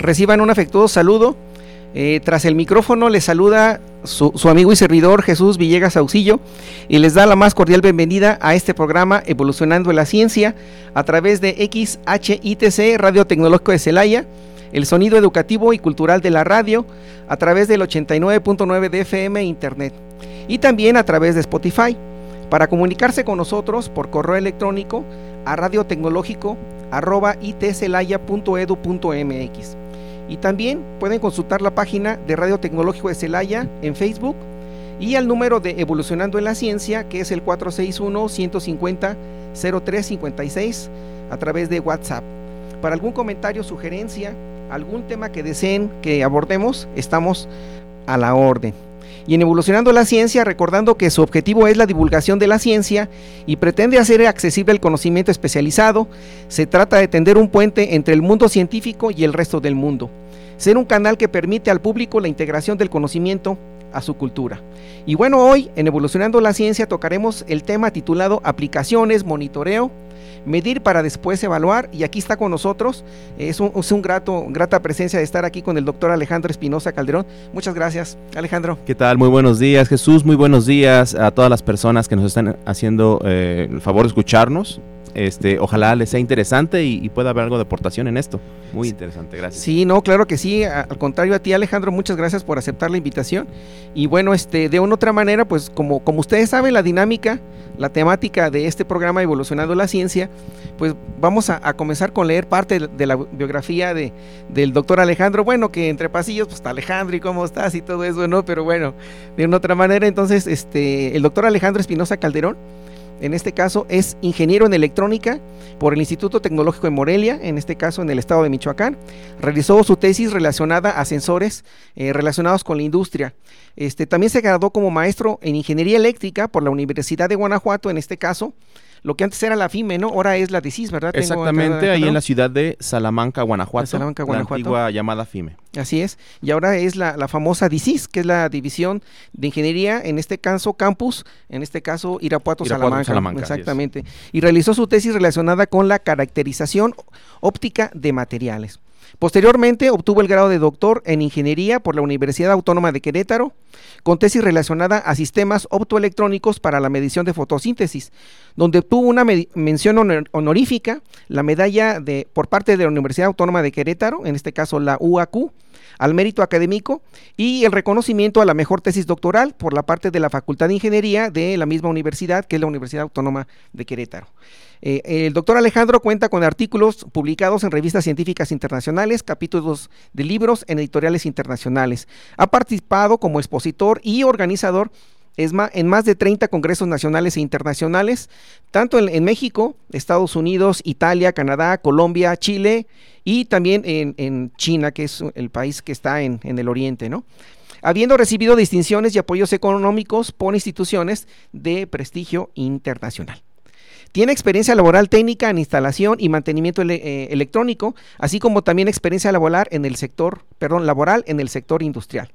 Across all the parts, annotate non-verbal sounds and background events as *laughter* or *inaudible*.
Reciban un afectuoso saludo. Eh, tras el micrófono les saluda su, amigo y servidor Jesús Villegas Auxillo y les da la más cordial bienvenida a este programa Evolucionando la Ciencia a través de XHITC Radio Tecnológico de Celaya, el sonido educativo y cultural de la radio a través del 89.9 de FM Internet y también a través de Spotify. Para comunicarse con nosotros por correo electrónico a radiotecnológico itcelaya.edu.mx. Y también pueden consultar la página de Radio Tecnológico de Celaya en Facebook y al número de Evolucionando en la Ciencia, que es el 461-150-0356 a través de WhatsApp. Para algún comentario, sugerencia, algún tema que deseen que abordemos, estamos a la orden y en Evolucionando la Ciencia, recordando que su objetivo es la divulgación de la ciencia y pretende hacer accesible el conocimiento especializado, se trata de tender un puente entre el mundo científico y el resto del mundo, ser un canal que permite al público la integración del conocimiento a su cultura. Y bueno, hoy en Evolucionando la Ciencia tocaremos el tema titulado Aplicaciones, Monitoreo, medir para después evaluar. Y aquí está con nosotros. Es un, grato, grata presencia de estar aquí con el doctor Alejandro Espinosa Calderón. Muchas gracias, Alejandro. ¿Qué tal? Muy buenos días, Jesús. Muy buenos días a todas las personas que nos están haciendo eh, el favor de escucharnos. Este, ojalá les sea interesante y, y, pueda haber algo de aportación en esto. Muy interesante, gracias. Sí, no, claro que sí. Al contrario a ti, Alejandro, muchas gracias por aceptar la invitación. Y bueno, este, de una otra manera, pues como, como ustedes saben, la dinámica, la temática de este programa Evolucionando la Ciencia, pues vamos a, a comenzar con leer parte de, de la biografía de, del doctor Alejandro. Bueno, que entre pasillos, pues está Alejandro y cómo estás y todo eso, ¿no? Pero bueno, de una otra manera, entonces, este, el doctor Alejandro Espinosa Calderón en este caso es ingeniero en electrónica por el Instituto Tecnológico de Morelia, en este caso en el estado de Michoacán. Realizó su tesis relacionada a sensores eh, relacionados con la industria. Este, también se graduó como maestro en ingeniería eléctrica por la Universidad de Guanajuato, en este caso lo que antes era la FIME, ¿no? Ahora es la DICIS, ¿verdad? Exactamente, Tengo, ahí en la ciudad de Salamanca, Guanajuato. Salamanca, Guanajuato. La antigua llamada FIME. Así es. Y ahora es la, la, famosa DICIS, que es la División de Ingeniería, en este caso Campus, en este caso Irapuato, Irapuato Salamanca. Salamanca Exactamente. Y realizó su tesis relacionada con la caracterización óptica de materiales. Posteriormente obtuvo el grado de doctor en ingeniería por la Universidad Autónoma de Querétaro, con tesis relacionada a sistemas optoelectrónicos para la medición de fotosíntesis, donde obtuvo una mención honor honorífica, la medalla de, por parte de la Universidad Autónoma de Querétaro, en este caso la UAQ, al mérito académico y el reconocimiento a la mejor tesis doctoral por la parte de la Facultad de Ingeniería de la misma universidad, que es la Universidad Autónoma de Querétaro. Eh, el doctor Alejandro cuenta con artículos publicados en revistas científicas internacionales, capítulos de libros en editoriales internacionales. Ha participado como expositor y organizador en más de 30 congresos nacionales e internacionales, tanto en, México, Estados Unidos, Italia, Canadá, Colombia, Chile y también en, en China, que es el país que está en, en el oriente, ¿no? habiendo recibido distinciones y apoyos económicos por instituciones de prestigio internacional. Tiene experiencia laboral técnica en instalación y mantenimiento eh, electrónico, así como también experiencia laboral en el sector, perdón, laboral en el sector industrial.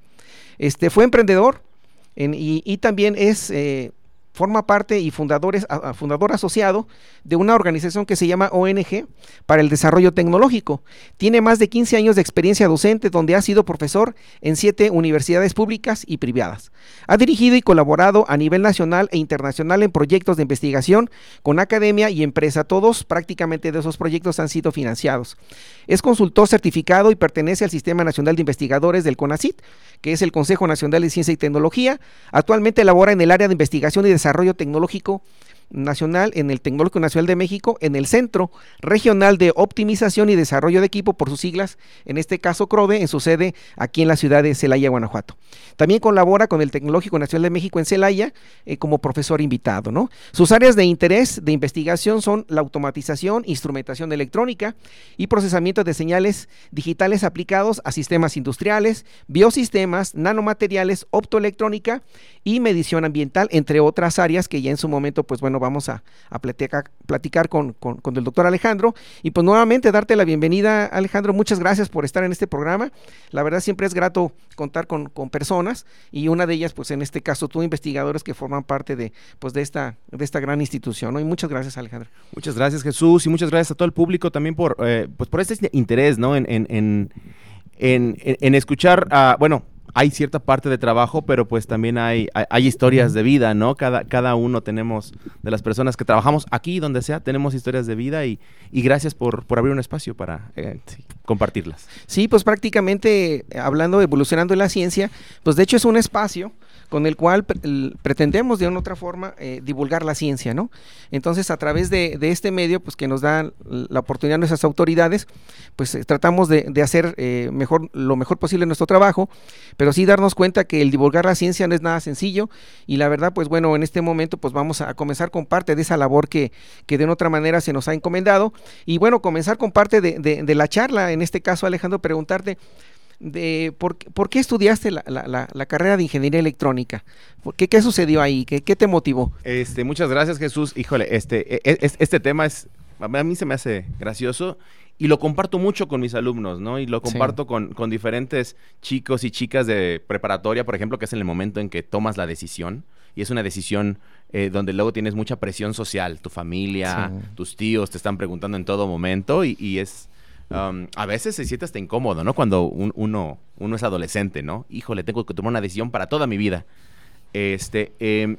Este fue emprendedor en, y, y, también es eh, forma parte y fundador asociado de una organización que se llama ONG para el Desarrollo Tecnológico. Tiene más de 15 años de experiencia docente donde ha sido profesor en siete universidades públicas y privadas. Ha dirigido y colaborado a nivel nacional e internacional en proyectos de investigación con academia y empresa. Todos prácticamente de esos proyectos han sido financiados. Es consultor certificado y pertenece al Sistema Nacional de Investigadores del CONACIT, que es el Consejo Nacional de Ciencia y Tecnología. Actualmente labora en el área de investigación y desarrollo tecnológico Nacional, en el Tecnológico Nacional de México, en el Centro Regional de Optimización y Desarrollo de Equipo, por sus siglas, en este caso CRODE, en su sede aquí en la ciudad de Celaya, Guanajuato. También colabora con el Tecnológico Nacional de México en Celaya eh, como profesor invitado. ¿no? Sus áreas de interés de investigación son la automatización, instrumentación electrónica y procesamiento de señales digitales aplicados a sistemas industriales, biosistemas, nanomateriales, optoelectrónica y medición ambiental, entre otras áreas que ya en su momento, pues bueno, vamos a, platicar, con, el doctor Alejandro. Y pues nuevamente darte la bienvenida, Alejandro. Muchas gracias por estar en este programa. La verdad siempre es grato contar con, personas y una de ellas, pues en este caso, tú, investigadores que forman parte de, pues, de, esta, de esta gran institución. Y muchas gracias, Alejandro. Muchas gracias, Jesús, y muchas gracias a todo el público también por, eh, pues, por este interés, ¿no? En, en, en, en escuchar, a, bueno, hay cierta parte de trabajo, pero pues también hay, hay, historias de vida, ¿no? Cada, cada uno tenemos, de las personas que trabajamos aquí, donde sea, tenemos historias de vida y, y gracias por, por abrir un espacio para eh, compartirlas. Sí, pues prácticamente hablando, evolucionando en la ciencia, pues de hecho es un espacio con el cual pretendemos de una otra forma eh, divulgar la ciencia, ¿no? Entonces, a través de, este medio, pues que nos dan la oportunidad nuestras autoridades, pues eh, tratamos de, hacer eh, mejor, lo mejor posible nuestro trabajo, sí darnos cuenta que el divulgar la ciencia no es nada sencillo y la verdad, pues bueno, en este momento, pues vamos a comenzar con parte de esa labor que, que de otra manera se nos ha encomendado y bueno, comenzar con parte de, de la charla, en este caso, Alejandro, preguntarte, de por, qué estudiaste la, carrera de ingeniería electrónica. ¿Qué, qué sucedió ahí? ¿Qué, ¿Qué, te motivó? Este, muchas gracias, Jesús. Híjole, este, e, e, este tema es, a mí se me hace gracioso y lo comparto mucho con mis alumnos, ¿no? Y lo comparto con, diferentes chicos y chicas de preparatoria, por ejemplo, que es en el momento en que tomas la decisión. Y es una decisión eh, donde luego tienes mucha presión social. Tu familia, tus tíos te están preguntando en todo momento y es Um, a veces se siente hasta incómodo, ¿no? Cuando uno, uno es adolescente, ¿no? Híjole, tengo que tomar una decisión para toda mi vida. Este, em,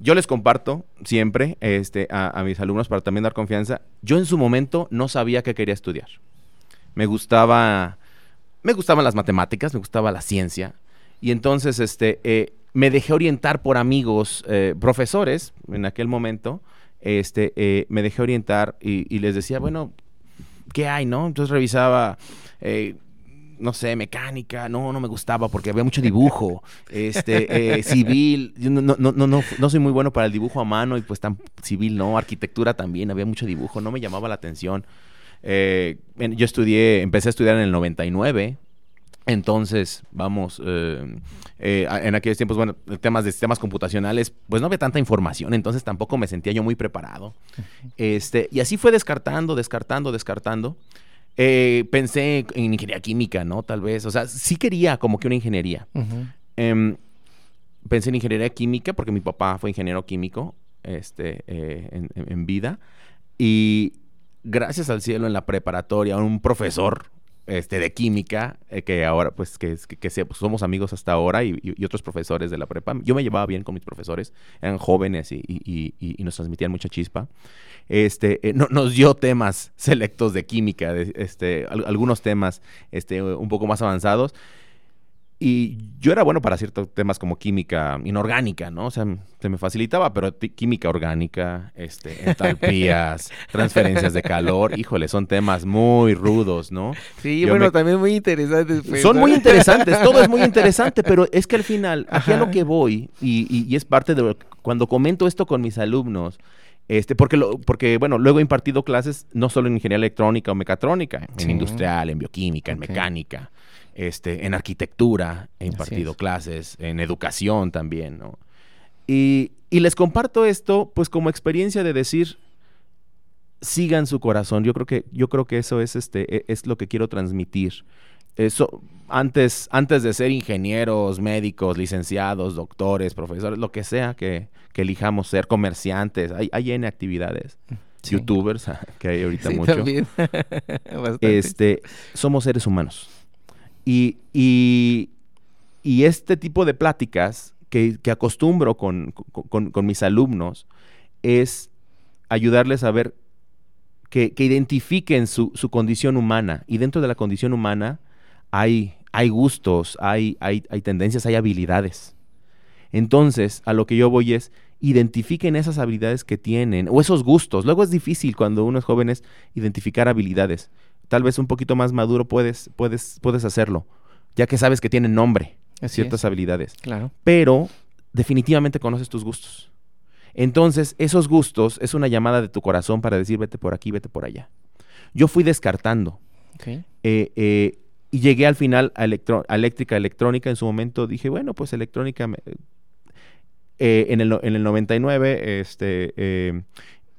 yo les comparto siempre este, a, mis alumnos para también dar confianza. Yo en su momento no sabía qué quería estudiar. Me gustaba, me gustaban las matemáticas, me gustaba la ciencia. Y entonces este, eh, me dejé orientar por amigos, eh, profesores en aquel momento. Este, eh, me dejé orientar y, les decía, bueno, ¿qué hay, no? Entonces revisaba, no sé, mecánica, no, no me gustaba porque había mucho dibujo, este, eh, civil, yo no, no, no, no, no soy muy bueno para el dibujo a mano y pues tan civil, no, arquitectura también, había mucho dibujo, no me llamaba la atención. Eh, yo estudié, empecé a estudiar en el 99, entonces, vamos, eh, eh, en aquellos tiempos, bueno, temas de sistemas computacionales, pues no había tanta información, entonces tampoco me sentía yo muy preparado. Este, y así fue descartando, descartando, descartando. Eh, pensé en ingeniería química, ¿no? Tal vez, o sea, sí quería como que una ingeniería. Em, pensé en ingeniería química porque mi papá fue ingeniero químico este, en vida. Y gracias al cielo en la preparatoria, un profesor este, de química, eh, que ahora, pues, que, que, pues, somos amigos hasta ahora y, otros profesores de la prepa. Yo me llevaba bien con mis profesores, eran jóvenes y, nos transmitían mucha chispa. Este, eh, nos dio temas selectos de química, de, este, algunos temas este, un poco más avanzados. Y yo era bueno para ciertos temas como química inorgánica, ¿no? O sea, se me facilitaba, pero química orgánica, este, entalpías, *laughs* transferencias de calor, híjole, son temas muy rudos, ¿no? Sí, bueno, también muy interesantes. Pues, son muy interesantes, todo es muy interesante, pero es que al final, aquí a lo que voy, y, y, es parte de lo, cuando comento esto con mis alumnos, este, porque, lo, porque, bueno, luego he impartido clases no solo en ingeniería electrónica o mecatrónica, en industrial, en bioquímica, en mecánica este, en arquitectura, he impartido clases, en educación también, ¿no? Y, les comparto esto, pues como experiencia de decir, sigan su corazón. Yo creo que, yo creo que eso es, este, e, es lo que quiero transmitir. Eso, antes, antes de ser ingenieros, médicos, licenciados, doctores, profesores, lo que sea que, elijamos ser, comerciantes, hay, hay N actividades. youtubers, *laughs* que hay ahorita mucho. *laughs* este, somos seres humanos. Y, este tipo de pláticas que, acostumbro con, mis alumnos es ayudarles a ver que, identifiquen su, condición humana. Y dentro de la condición humana hay, hay gustos, hay, hay, hay tendencias, hay habilidades. Entonces, a lo que yo voy es, identifiquen esas habilidades que tienen o esos gustos. Luego es difícil cuando uno es joven identificar habilidades. Tal vez un poquito más maduro puedes, puedes, puedes hacerlo, ya que sabes que tienen nombre ciertas habilidades. Claro. Pero definitivamente conoces tus gustos. Entonces, esos gustos es una llamada de tu corazón para decir, vete por aquí, vete por allá. Yo fui descartando. Eh, eh, y llegué al final a, electro- a eléctrica, electrónica. En su momento dije, bueno, pues electrónica. me- eh, en, el, en el 99, este,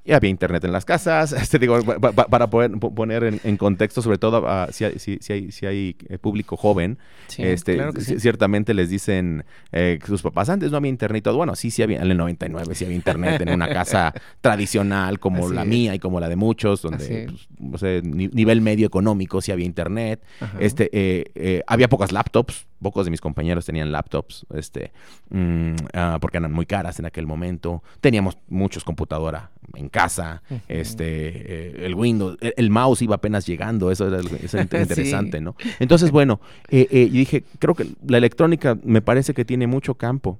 ya había internet en las casas. *laughs* Este, digo, pa- pa- para poder po- poner en, en contexto, sobre todo a- si, hay, si- si hay, si hay, eh, público joven, Sí, este, claro sí. ciertamente les dicen eh, que sus papás antes no había internet y todo. Bueno, sí, sí había, en el 99 sí había internet en una casa *laughs* tradicional como Así la es. mía y como la de muchos, donde pues, ni- nivel medio económico sí había internet. Ajá. Este, eh, eh, había pocas laptops, pocos de mis compañeros tenían laptops, este, mm, ah, porque eran muy caras en aquel momento. Teníamos muchos computadora en casa, este, eh, el Windows, el, el mouse iba apenas llegando, eso era, algo- eso era *laughs* inter- Sí. interesante, ¿no? Entonces, bueno, eh, eh, yo dije, creo que la electrónica me parece que tiene mucho campo.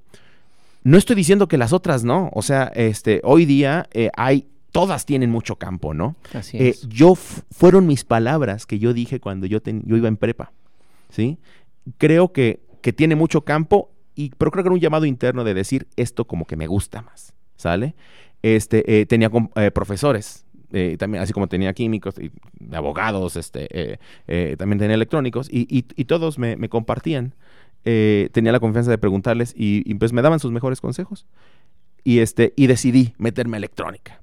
No estoy diciendo que las otras no, o sea, este, hoy día hay, todas tienen mucho campo, ¿no? Así Eh, es. yo fueron mis palabras que yo dije cuando yo, ten- yo iba en prepa, ¿sí? Creo que, que tiene mucho campo, y, pero creo que era un llamado interno de decir esto como que me gusta más, ¿sale? Este, eh, tenía eh, profesores, eh, también, así como tenía químicos, y abogados, este, también tenía electrónicos, y, todos me, compartían. Tenía la confianza de preguntarles y, y, pues me daban sus mejores consejos. Y, este, y decidí meterme a electrónica.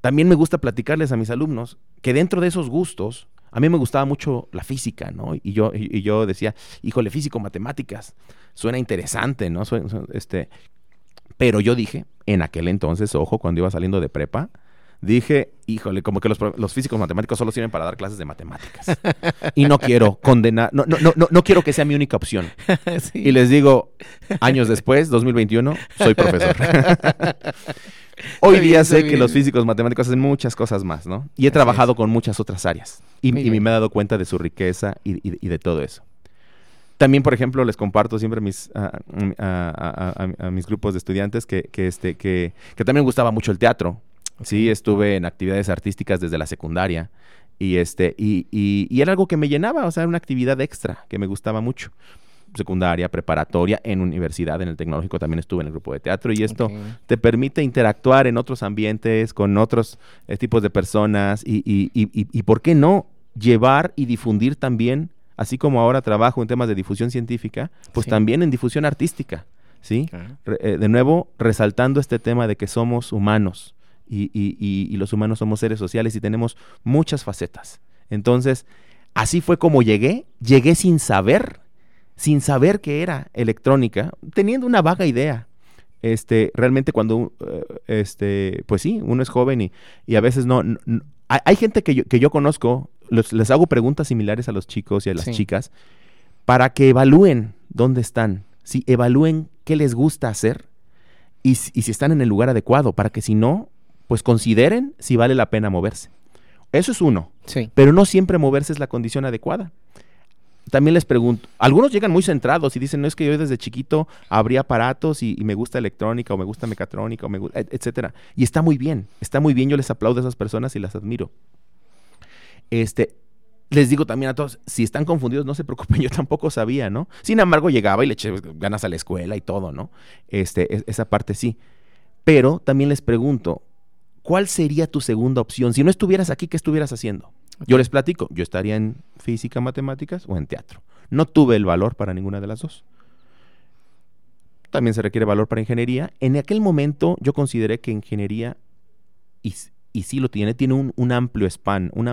También me gusta platicarles a mis alumnos que dentro de esos gustos, a mí me gustaba mucho la física, ¿no? Y yo, y, yo decía, híjole, físico, matemáticas, suena interesante, ¿no? Suena- este, pero yo dije, en aquel entonces, ojo, cuando iba saliendo de prepa, dije, híjole, como que los, los físicos matemáticos solo sirven para dar clases de matemáticas. y no quiero condenar, no, no, no, no, quiero que sea mi única opción. *laughs* Sí. Y les digo, años después, 2021, soy profesor. *laughs* Hoy bien, día sé que bien. los físicos matemáticos hacen muchas cosas más, ¿no? Y he trabajado con muchas otras áreas. Y, me he dado cuenta de su riqueza y, y- y de todo eso. También, por ejemplo, les comparto siempre mis, a, a- a- a- a mis grupos de estudiantes que, que, este, que, que también me gustaba mucho el teatro. Sí, estuve en actividades artísticas desde la secundaria. Y, este, y, y- y era algo que me llenaba, o sea, era una actividad extra que me gustaba mucho. Secundaria, preparatoria, en universidad, en el tecnológico también estuve en el grupo de teatro. Y esto te permite interactuar en otros ambientes, con otros eh, tipos de personas y, y- y- y- y, ¿por qué no? Llevar y difundir también, así como ahora trabajo en temas de difusión científica, pues Sí. también en difusión artística, ¿sí? Re- eh, de nuevo, resaltando este tema de que somos humanos y, y- y- y los humanos somos seres sociales y tenemos muchas facetas. Entonces, así fue como llegué, llegué sin saber, sin saber que era electrónica, teniendo una vaga idea. Este, realmente cuando, eh, este, pues sí, uno es joven y, y a veces no, no- hay gente que yo, que yo conozco, los- les hago preguntas similares a los chicos y a las Sí. chicas para que evalúen dónde están, si evalúen qué les gusta hacer y, si- y si están en el lugar adecuado, para que si no, pues consideren si vale la pena moverse. Eso es uno, Sí. pero no siempre moverse es la condición adecuada. También les pregunto, algunos llegan muy centrados y dicen, no es que yo desde chiquito abrí aparatos y, y me gusta electrónica o me gusta mecatrónica o me gu- et- etcétera. Y está muy bien, está muy bien, yo les aplaudo a esas personas y las admiro. Este, les digo también a todos, si están confundidos, no se preocupen, *laughs* yo tampoco sabía, ¿no? Sin embargo, llegaba y le eché ganas a la escuela y todo, ¿no? Este, es- esa parte sí. Pero también les pregunto, ¿cuál sería tu segunda opción? Si no estuvieras aquí, ¿qué estuvieras haciendo? Yo les platico, yo estaría en física, matemáticas o en teatro. No tuve el valor para ninguna de las dos. También se requiere valor para ingeniería. En aquel momento yo consideré que ingeniería, y, y sí lo tiene, tiene un, un amplio span, un,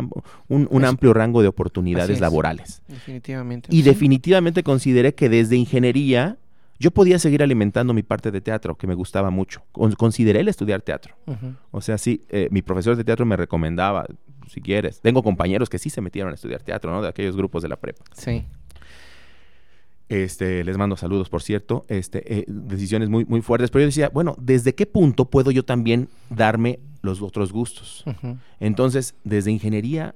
un- un amplio rango de oportunidades laborales. Definitivamente. Y Sí. definitivamente consideré que desde ingeniería yo podía seguir alimentando mi parte de teatro, que me gustaba mucho. Con- consideré el estudiar teatro. O sea, sí, eh, mi profesor de teatro me recomendaba, si quieres. Tengo compañeros que sí se metieron a estudiar teatro, ¿no? De aquellos grupos de la prepa. Sí. Este, les mando saludos, por cierto. Este, eh, decisiones muy, muy fuertes. Pero yo decía, bueno, ¿desde qué punto puedo yo también darme los otros gustos? Entonces, desde ingeniería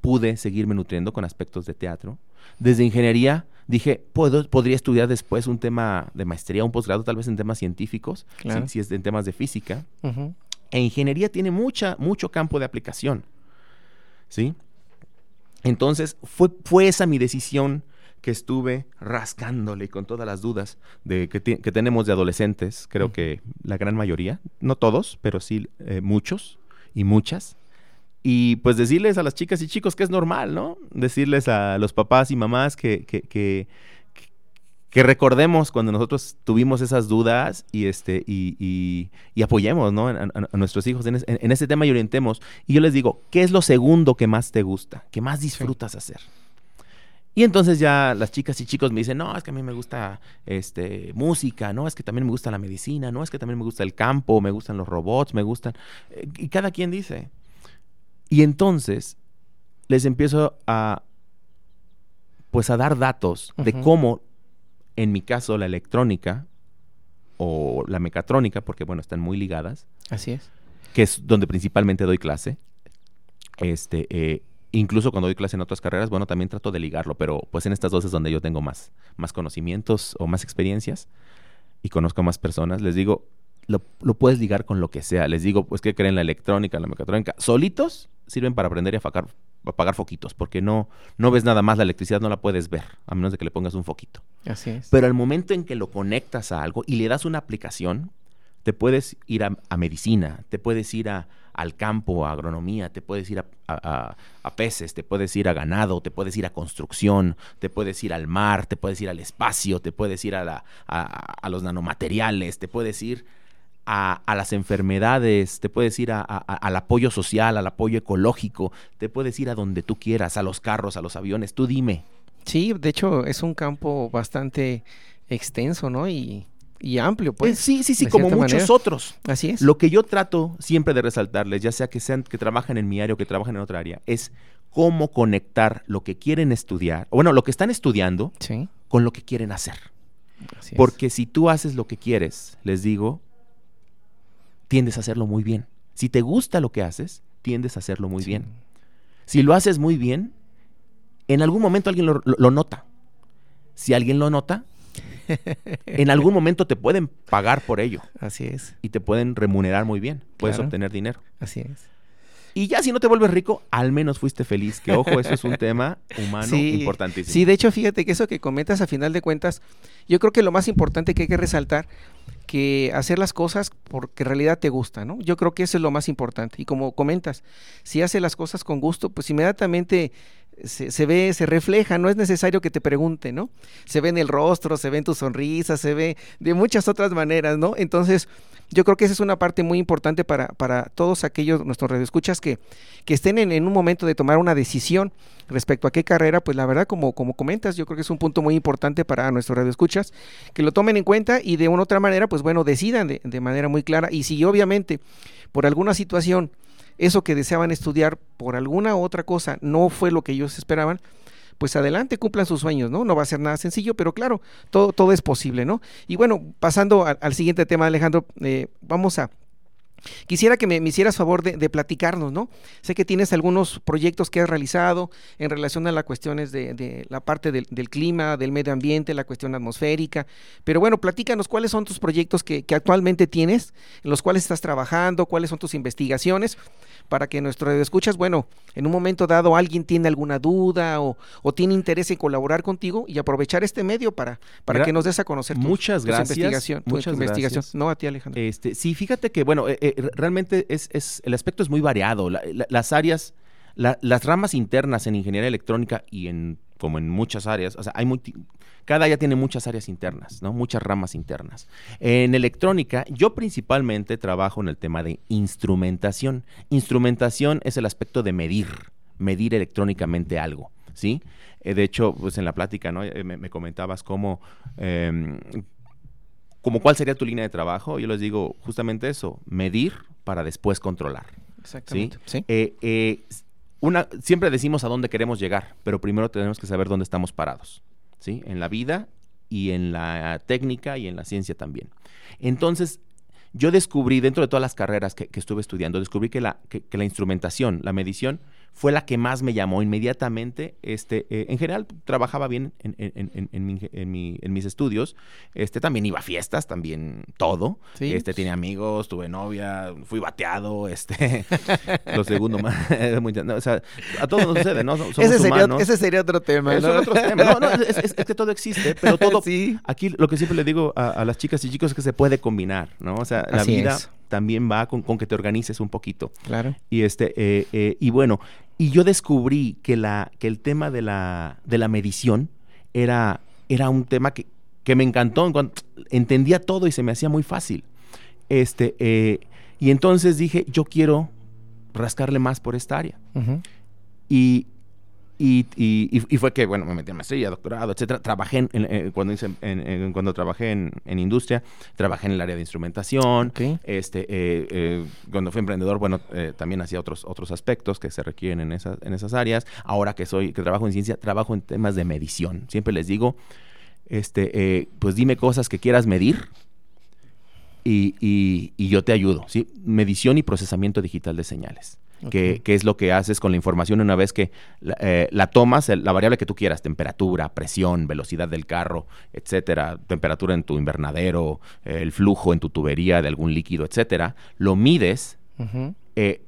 pude seguirme nutriendo con aspectos de teatro. Desde ingeniería dije, ¿puedo, podría estudiar después un tema de maestría, un posgrado tal vez en temas científicos, Claro. si, si es en temas de física. Ujú. E ingeniería tiene mucha, mucho campo de aplicación. ¿Sí? Entonces, fue, fue esa mi decisión que estuve rascándole con todas las dudas de que, que tenemos de adolescentes. Creo Ujú. que la gran mayoría, no todos, pero sí eh, muchos y muchas. Y pues decirles a las chicas y chicos que es normal, ¿no? Decirles a los papás y mamás que, que, que, que recordemos cuando nosotros tuvimos esas dudas y este y, y- y apoyemos ¿no? a, nuestros hijos en, es- en- en ese tema y orientemos. Y yo les digo, ¿qué es lo segundo que más te gusta? ¿Qué más disfrutas hacer? Y entonces ya las chicas y chicos me dicen, no, es que a mí me gusta este, música, no, es que también me gusta la medicina, no, es que también me gusta el campo, me gustan los robots, me gustan... eh, Y cada quien dice. Y entonces les empiezo a, pues a dar datos de cómo, en mi caso, la electrónica o la mecatrónica, porque bueno, están muy ligadas, Así es. que es donde principalmente doy clase. Este, eh, incluso cuando doy clase en otras carreras, bueno, también trato de ligarlo, pero pues en estas dos es donde yo tengo más, más conocimientos o más experiencias y conozco más personas. Les digo, lo, lo puedes ligar con lo que sea. Les digo, pues, ¿qué creen? La electrónica, la mecatrónica, solitos sirven para aprender y apagar, apagar foquitos, porque no, no ves nada más, la electricidad no la puedes ver, a menos de que le pongas un foquito. Así es. Pero al momento en que lo conectas a algo y le das una aplicación, te puedes ir a, a medicina, te puedes ir a- al campo, a agronomía, te puedes ir a, a- peces, te puedes ir a ganado, te puedes ir a construcción, te puedes ir al mar, te puedes ir al espacio, te puedes ir a, la- a- los nanomateriales, te puedes ir a, a las enfermedades, te puedes ir a- al apoyo social, al apoyo ecológico, te puedes ir a donde tú quieras, a los carros, a los aviones, tú dime. Sí, de hecho es un campo bastante extenso, ¿no? Y, y amplio, Pues, pues. sí, sí, sí, como muchos manera. otros. Así es. Lo que yo trato siempre de resaltarles, ya sea que sean que trabajan en mi área o que trabajan en otra área, es cómo conectar lo que quieren estudiar, o bueno, lo que están estudiando Sí, con lo que quieren hacer. así es. Porque si tú haces lo que quieres, les digo, tiendes a hacerlo muy bien. Si te gusta lo que haces, tiendes a hacerlo muy Sí. bien. Si lo haces muy bien, en algún momento alguien lo, lo- lo nota. Si alguien lo nota, *laughs* en algún momento te pueden pagar por ello Así es, y te pueden remunerar muy bien. Puedes Claro. obtener dinero. así es. Y ya si no te vuelves rico, al menos fuiste feliz. Que ojo, eso es un *laughs* tema humano Sí, importantísimo. Sí, de hecho, fíjate que eso que comentas a final de cuentas, yo creo que lo más importante que hay que resaltar, que hacer las cosas porque en realidad te gusta, ¿no? Yo creo que eso es lo más importante. Y como comentas, si haces las cosas con gusto, pues inmediatamente se, se ve, se refleja, no es necesario que te pregunte, ¿no? Se ve en el rostro, se ve en tu sonrisa, se ve de muchas otras maneras, ¿no? Entonces, yo creo que esa es una parte muy importante para, para todos aquellos, nuestros radioescuchas, que, que estén en, en un momento de tomar una decisión respecto a qué carrera, pues la verdad, como, como comentas, yo creo que es un punto muy importante para nuestros radioescuchas, que lo tomen en cuenta y de una u otra manera, pues bueno, decidan de, de manera muy clara. Y si obviamente por alguna situación eso que deseaban estudiar por alguna otra cosa no fue lo que ellos esperaban, pues adelante, cumplan sus sueños, ¿no? No va a ser nada sencillo, pero claro, todo, todo es posible, ¿no? Y bueno, pasando al, siguiente tema, Alejandro, eh, vamos a... Quisiera que me, me hicieras favor de, de platicarnos, ¿no? Sé que tienes algunos proyectos que has realizado en relación a las cuestiones de, de la parte del, del clima, del medio ambiente, la cuestión atmosférica, pero bueno, platícanos cuáles son tus proyectos que, que actualmente tienes, en los cuales estás trabajando, cuáles son tus investigaciones, para que nuestro escuchas, bueno, en un momento dado alguien tiene alguna duda o, o tiene interés en colaborar contigo y aprovechar este medio para, para Gra- que nos des a conocer tus- muchas tus gracias, investigación, tu- tu muchas investigación. gracias. No a ti, Alejandro. Este, sí, fíjate que, bueno, eh, eh, realmente es, es- el aspecto es muy variado. La- la- las áreas, la- las ramas internas en ingeniería electrónica y en, como en muchas áreas, o sea, hay cada área tiene muchas áreas internas, ¿no? Muchas ramas internas. En electrónica, yo principalmente trabajo en el tema de instrumentación. Instrumentación es el aspecto de medir, medir electrónicamente algo, ¿sí? Eh, de hecho, pues en la plática, ¿no? Eh, me, me comentabas cómo em, como cuál sería tu línea de trabajo, yo les digo justamente eso, medir para después controlar. Exactamente. ¿sí? Eh, eh, una, siempre decimos a dónde queremos llegar, pero primero tenemos que saber dónde estamos parados, ¿sí? En la vida y en la técnica y en la ciencia también. Entonces, yo descubrí, dentro de todas las carreras que, que estuve estudiando, descubrí que la, que- que la instrumentación, la medición, fue la que más me llamó inmediatamente. Este, eh, en general trabajaba bien en, en, mis estudios. Este, también iba a fiestas, también todo. Este, tenía amigos, tuve novia, fui bateado, *laughs* este, lo segundo más. *laughs* o sea, a todos nos sucede, ¿no? Somos ese, sería, ese sería otro tema. ¿no? Es otro tema. No, no, es, que todo existe, pero *laughs* todo. sí. Aquí lo que siempre le digo a, las chicas y chicos es que se puede combinar, ¿no? O sea, la vida también va con, que te organices un poquito. Claro. Y este, eh, eh, y bueno, y yo descubrí que, la, que el tema de la, de la medición era, era un tema que, me encantó. Entendía todo y se me hacía muy fácil. Este, eh, y entonces dije, yo quiero rascarle más por esta área. Y y, y, fue que, bueno, me metí en maestría, doctorado, etcétera. Trabajé en, eh, cuando, hice, en, cuando trabajé en, industria, trabajé en el área de instrumentación. Este, eh, eh, cuando fui emprendedor, bueno, también hacía otros, otros aspectos que se requieren en esas, en esas áreas. Ahora que soy, que trabajo en ciencia, trabajo en temas de medición. Siempre les digo, este, pues dime cosas que quieras medir y, y yo te ayudo. ¿sí? Medición y procesamiento digital de señales que, es lo que haces con la información una vez que la, eh, tomas, la variable que tú quieras, temperatura, presión, velocidad del carro, etcétera, temperatura en tu invernadero, el flujo en tu tubería de algún líquido, etcétera, lo mides, eh,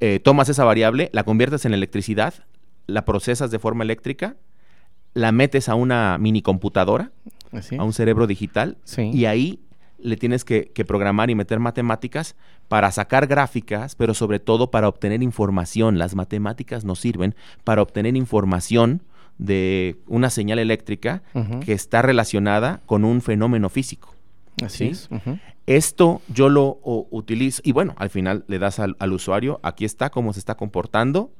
eh, tomas esa variable, la conviertes en electricidad, la procesas de forma eléctrica, la metes a una mini computadora, a un cerebro digital, y ahí le tienes que, programar y meter matemáticas para sacar gráficas, pero sobre todo para obtener información. Las matemáticas nos sirven para obtener información de una señal eléctrica que está relacionada con un fenómeno físico. Así es. Esto yo lo utilizo y bueno, al final le das al, al usuario, aquí está cómo se está comportando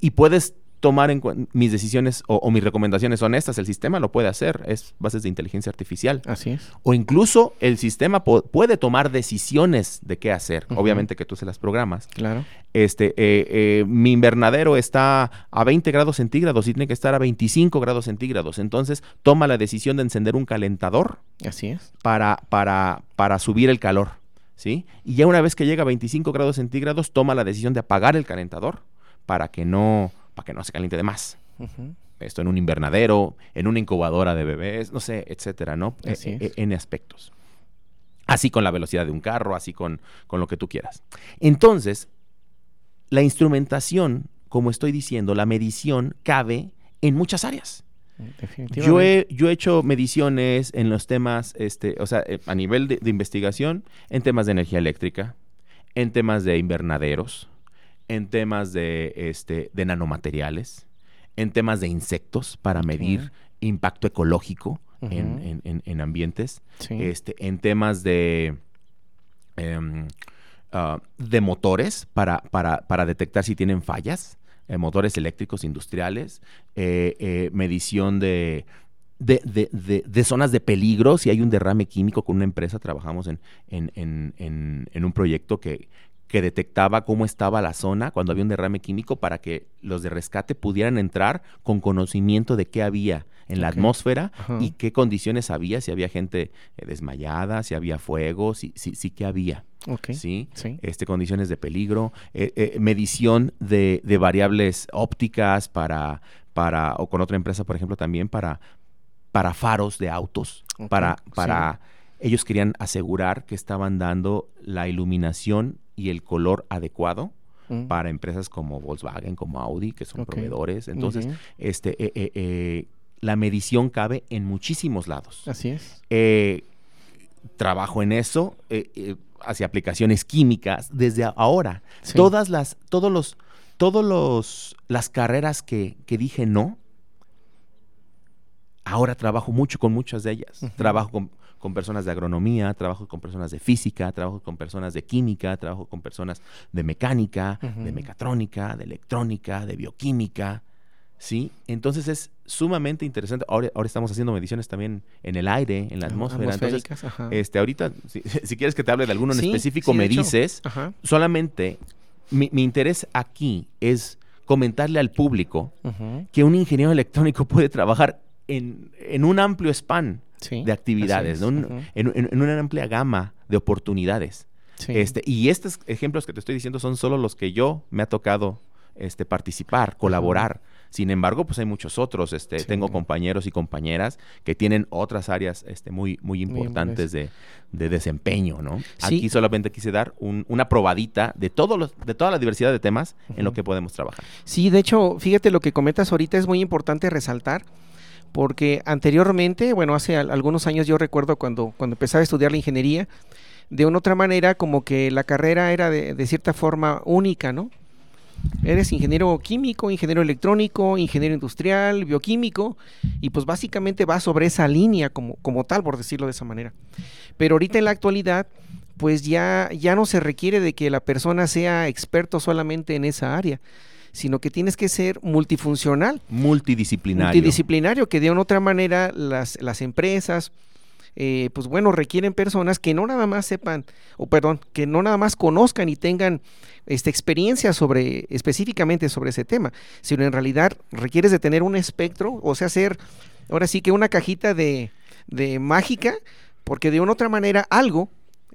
y puedes tomar en mis decisiones o, mis recomendaciones son estas, el sistema lo puede hacer, es bases de inteligencia artificial. Así es. O incluso el sistema puede tomar decisiones de qué hacer, obviamente que tú se las programas. Claro. Este, eh, eh, mi invernadero está a 20 grados centígrados y tiene que estar a 25 grados centígrados, entonces toma la decisión de encender un calentador. Así es. Para, para, para subir el calor, ¿sí? Y ya una vez que llega a 25 grados centígrados, toma la decisión de apagar el calentador para que no para que no se caliente de más. Esto en un invernadero, en una incubadora de bebés, no sé, etcétera, ¿no? E, e, en aspectos. Así con la velocidad de un carro, así con, con lo que tú quieras. Entonces, la instrumentación, como estoy diciendo, la medición cabe en muchas áreas. Yo he, yo he hecho mediciones en los temas, este, o sea, eh, a nivel de, de investigación, en temas de energía eléctrica, en temas de invernaderos, en temas de, este, de nanomateriales, en temas de insectos para medir impacto ecológico en, ambientes, este, en temas de, em, ah, de motores para, para, detectar si tienen fallas, eh, motores eléctricos industriales, eh, eh, medición de, de, zonas de peligro. Si hay un derrame químico con una empresa, trabajamos en, en un proyecto que, que detectaba cómo estaba la zona cuando había un derrame químico para que los de rescate pudieran entrar con conocimiento de qué había en la atmósfera y qué condiciones había, si había gente eh, desmayada, si había fuego, si, si, si qué había. ¿sí? Este, condiciones de peligro, eh, eh, medición de, variables ópticas para, para, o con otra empresa, por ejemplo, también para, para faros de autos, para, para ellos querían asegurar que estaban dando la iluminación y el color adecuado mm. para empresas como Volkswagen, como Audi, que son proveedores. Entonces, este, eh, eh, eh, la medición cabe en muchísimos lados. Así es. trabajo en eso, hacia aplicaciones químicas, desde ahora. Todas las, todos los, todos los, las carreras que, que dije no, ahora trabajo mucho con muchas de ellas. Trabajo con con personas de agronomía, trabajo con personas de física, trabajo con personas de química, trabajo con personas de mecánica, de mecatrónica, de electrónica, de bioquímica, ¿sí? Entonces es sumamente interesante. Ahora, ahora estamos haciendo mediciones también en el aire, en la atmósfera. Entonces, este, ahorita, *laughs* si, quieres que te hable de alguno en específico, me dices. Solamente mi, interés aquí es comentarle al público que un ingeniero electrónico puede trabajar en, en un amplio span de actividades, en, una amplia gama de oportunidades. Este, y estos ejemplos que te estoy diciendo son solo los que yo me ha tocado este, participar, colaborar. Sin embargo, pues hay muchos otros. Este, Tengo compañeros y compañeras que tienen otras áreas este, muy, muy importantes de, desempeño, ¿no? Aquí solamente quise dar una probadita de, todos los, de toda la diversidad de temas en lo que podemos trabajar. Sí, de hecho, fíjate lo que comentas ahorita es muy importante resaltar porque anteriormente, bueno, hace algunos años yo recuerdo cuando, cuando empezaba a estudiar la ingeniería, de una otra manera como que la carrera era de, cierta forma única, ¿no? Eres ingeniero químico, ingeniero electrónico, ingeniero industrial, bioquímico, y pues básicamente va sobre esa línea como, como tal, por decirlo de esa manera. Pero ahorita en la actualidad, pues ya, ya no se requiere de que la persona sea experto solamente en esa área, sino que tienes que ser multifuncional. Multidisciplinario. Multidisciplinario, que de una otra manera las, las empresas, eh, pues bueno, requieren personas que no nada más sepan, o perdón, que no nada más conozcan y tengan esta experiencia sobre, específicamente sobre ese tema, sino en realidad requieres de tener un espectro, o sea, hacer, ahora sí que una cajita de, de mágica, porque de una otra manera algo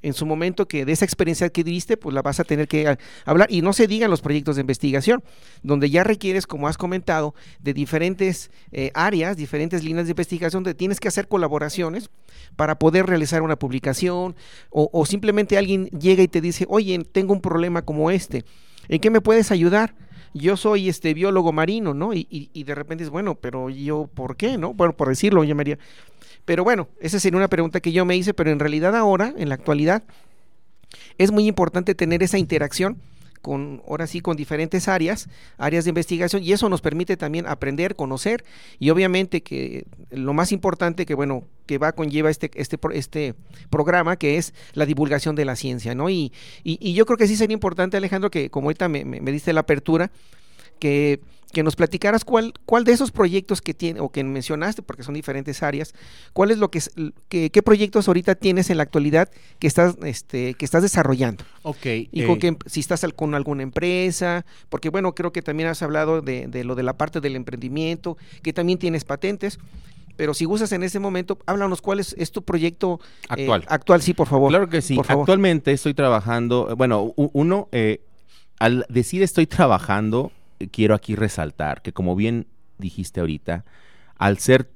en su momento que de esa experiencia que diste, pues la vas a tener que hablar. Y no se digan los proyectos de investigación, donde ya requieres, como has comentado, de diferentes eh, áreas, diferentes líneas de investigación, donde tienes que hacer colaboraciones para poder realizar una publicación, o, simplemente alguien llega y te dice, oye, tengo un problema como este, ¿en qué me puedes ayudar? yo soy este biólogo marino, ¿no? Y, y, de repente es, bueno, pero yo, ¿por qué, no? Bueno, por decirlo, yo María, pero bueno, esa sería una pregunta que yo me hice, pero en realidad ahora, en la actualidad, es muy importante tener esa interacción con, ahora sí, con diferentes áreas, áreas de investigación, y eso nos permite también aprender, conocer, y obviamente que lo más importante que, bueno, que va conlleva este, este, este programa, que es la divulgación de la ciencia, ¿no? Y, y, yo creo que sí sería importante, Alejandro, que como ahorita me, me diste la apertura, que que nos platicaras cuál, cuál de esos proyectos que tiene o que mencionaste, porque son diferentes áreas, cuál es lo que, qué proyectos ahorita tienes en la actualidad que estás, este, que estás desarrollando. Ok. Y con eh, si estás con alguna empresa, porque bueno, creo que también has hablado de, de, lo de la parte del emprendimiento, que también tienes patentes. Pero si gustas en ese momento, háblanos cuál es, tu proyecto eh, actual. actual, sí, por favor. Claro que sí. Actualmente estoy trabajando, bueno, uno, eh, al decir estoy trabajando, quiero aquí resaltar que como bien dijiste ahorita, al ser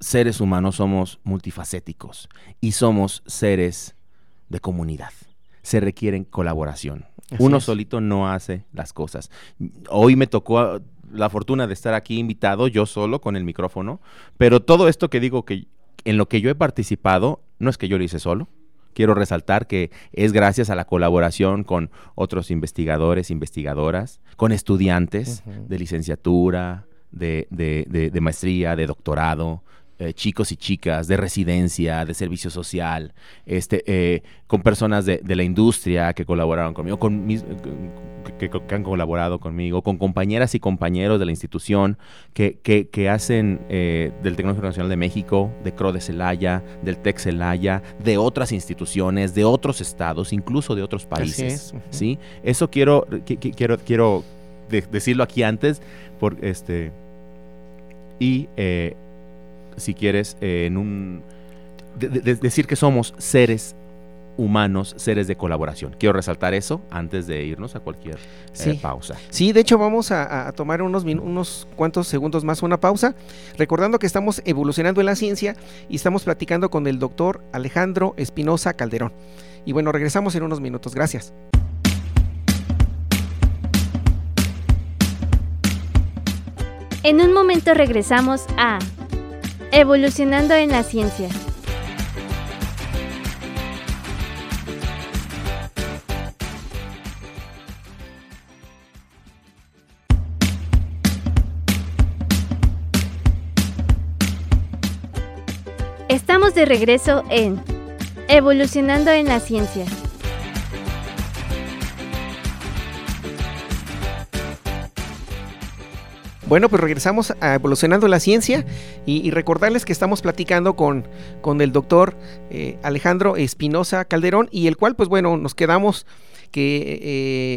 seres humanos somos multifacéticos y somos seres de comunidad. Se requieren colaboración. Uno solito no hace las cosas. Hoy me tocó ah, la fortuna de estar aquí invitado yo solo con el micrófono, pero todo esto que digo que en lo que yo he participado no es que yo lo hice solo, quiero resaltar que es gracias a la colaboración con otros investigadores, investigadoras, con estudiantes de licenciatura, de, de, maestría, de doctorado, eh, chicos y chicas de residencia, de servicio social, este, eh, con personas de, la industria que colaboraron conmigo, con mis, que, han colaborado conmigo, con compañeras y compañeros de la institución que, que hacen eh, del Tecnológico Nacional de México, de CRO de Celaya, del TEC Celaya, de otras instituciones, de otros estados, incluso de otros países. ¿sí? Eso quiero, quiero, quiero decirlo aquí antes, por este y si quieres, eh, en un... decir que somos seres humanos, seres de colaboración. Quiero resaltar eso antes de irnos a cualquier eh, pausa. Sí, de hecho vamos a, tomar unos, unos cuantos segundos más una pausa, recordando que estamos evolucionando en la ciencia y estamos platicando con el doctor Alejandro Espinosa Calderón. Y bueno, regresamos en unos minutos. Gracias. En un momento regresamos a Evolucionando en la ciencia. De regreso en Evolucionando en la ciencia. Bueno, pues regresamos a Evolucionando la Ciencia y, recordarles que estamos platicando con, con el doctor eh, Alejandro Espinosa Calderón y el cual, pues bueno, nos quedamos que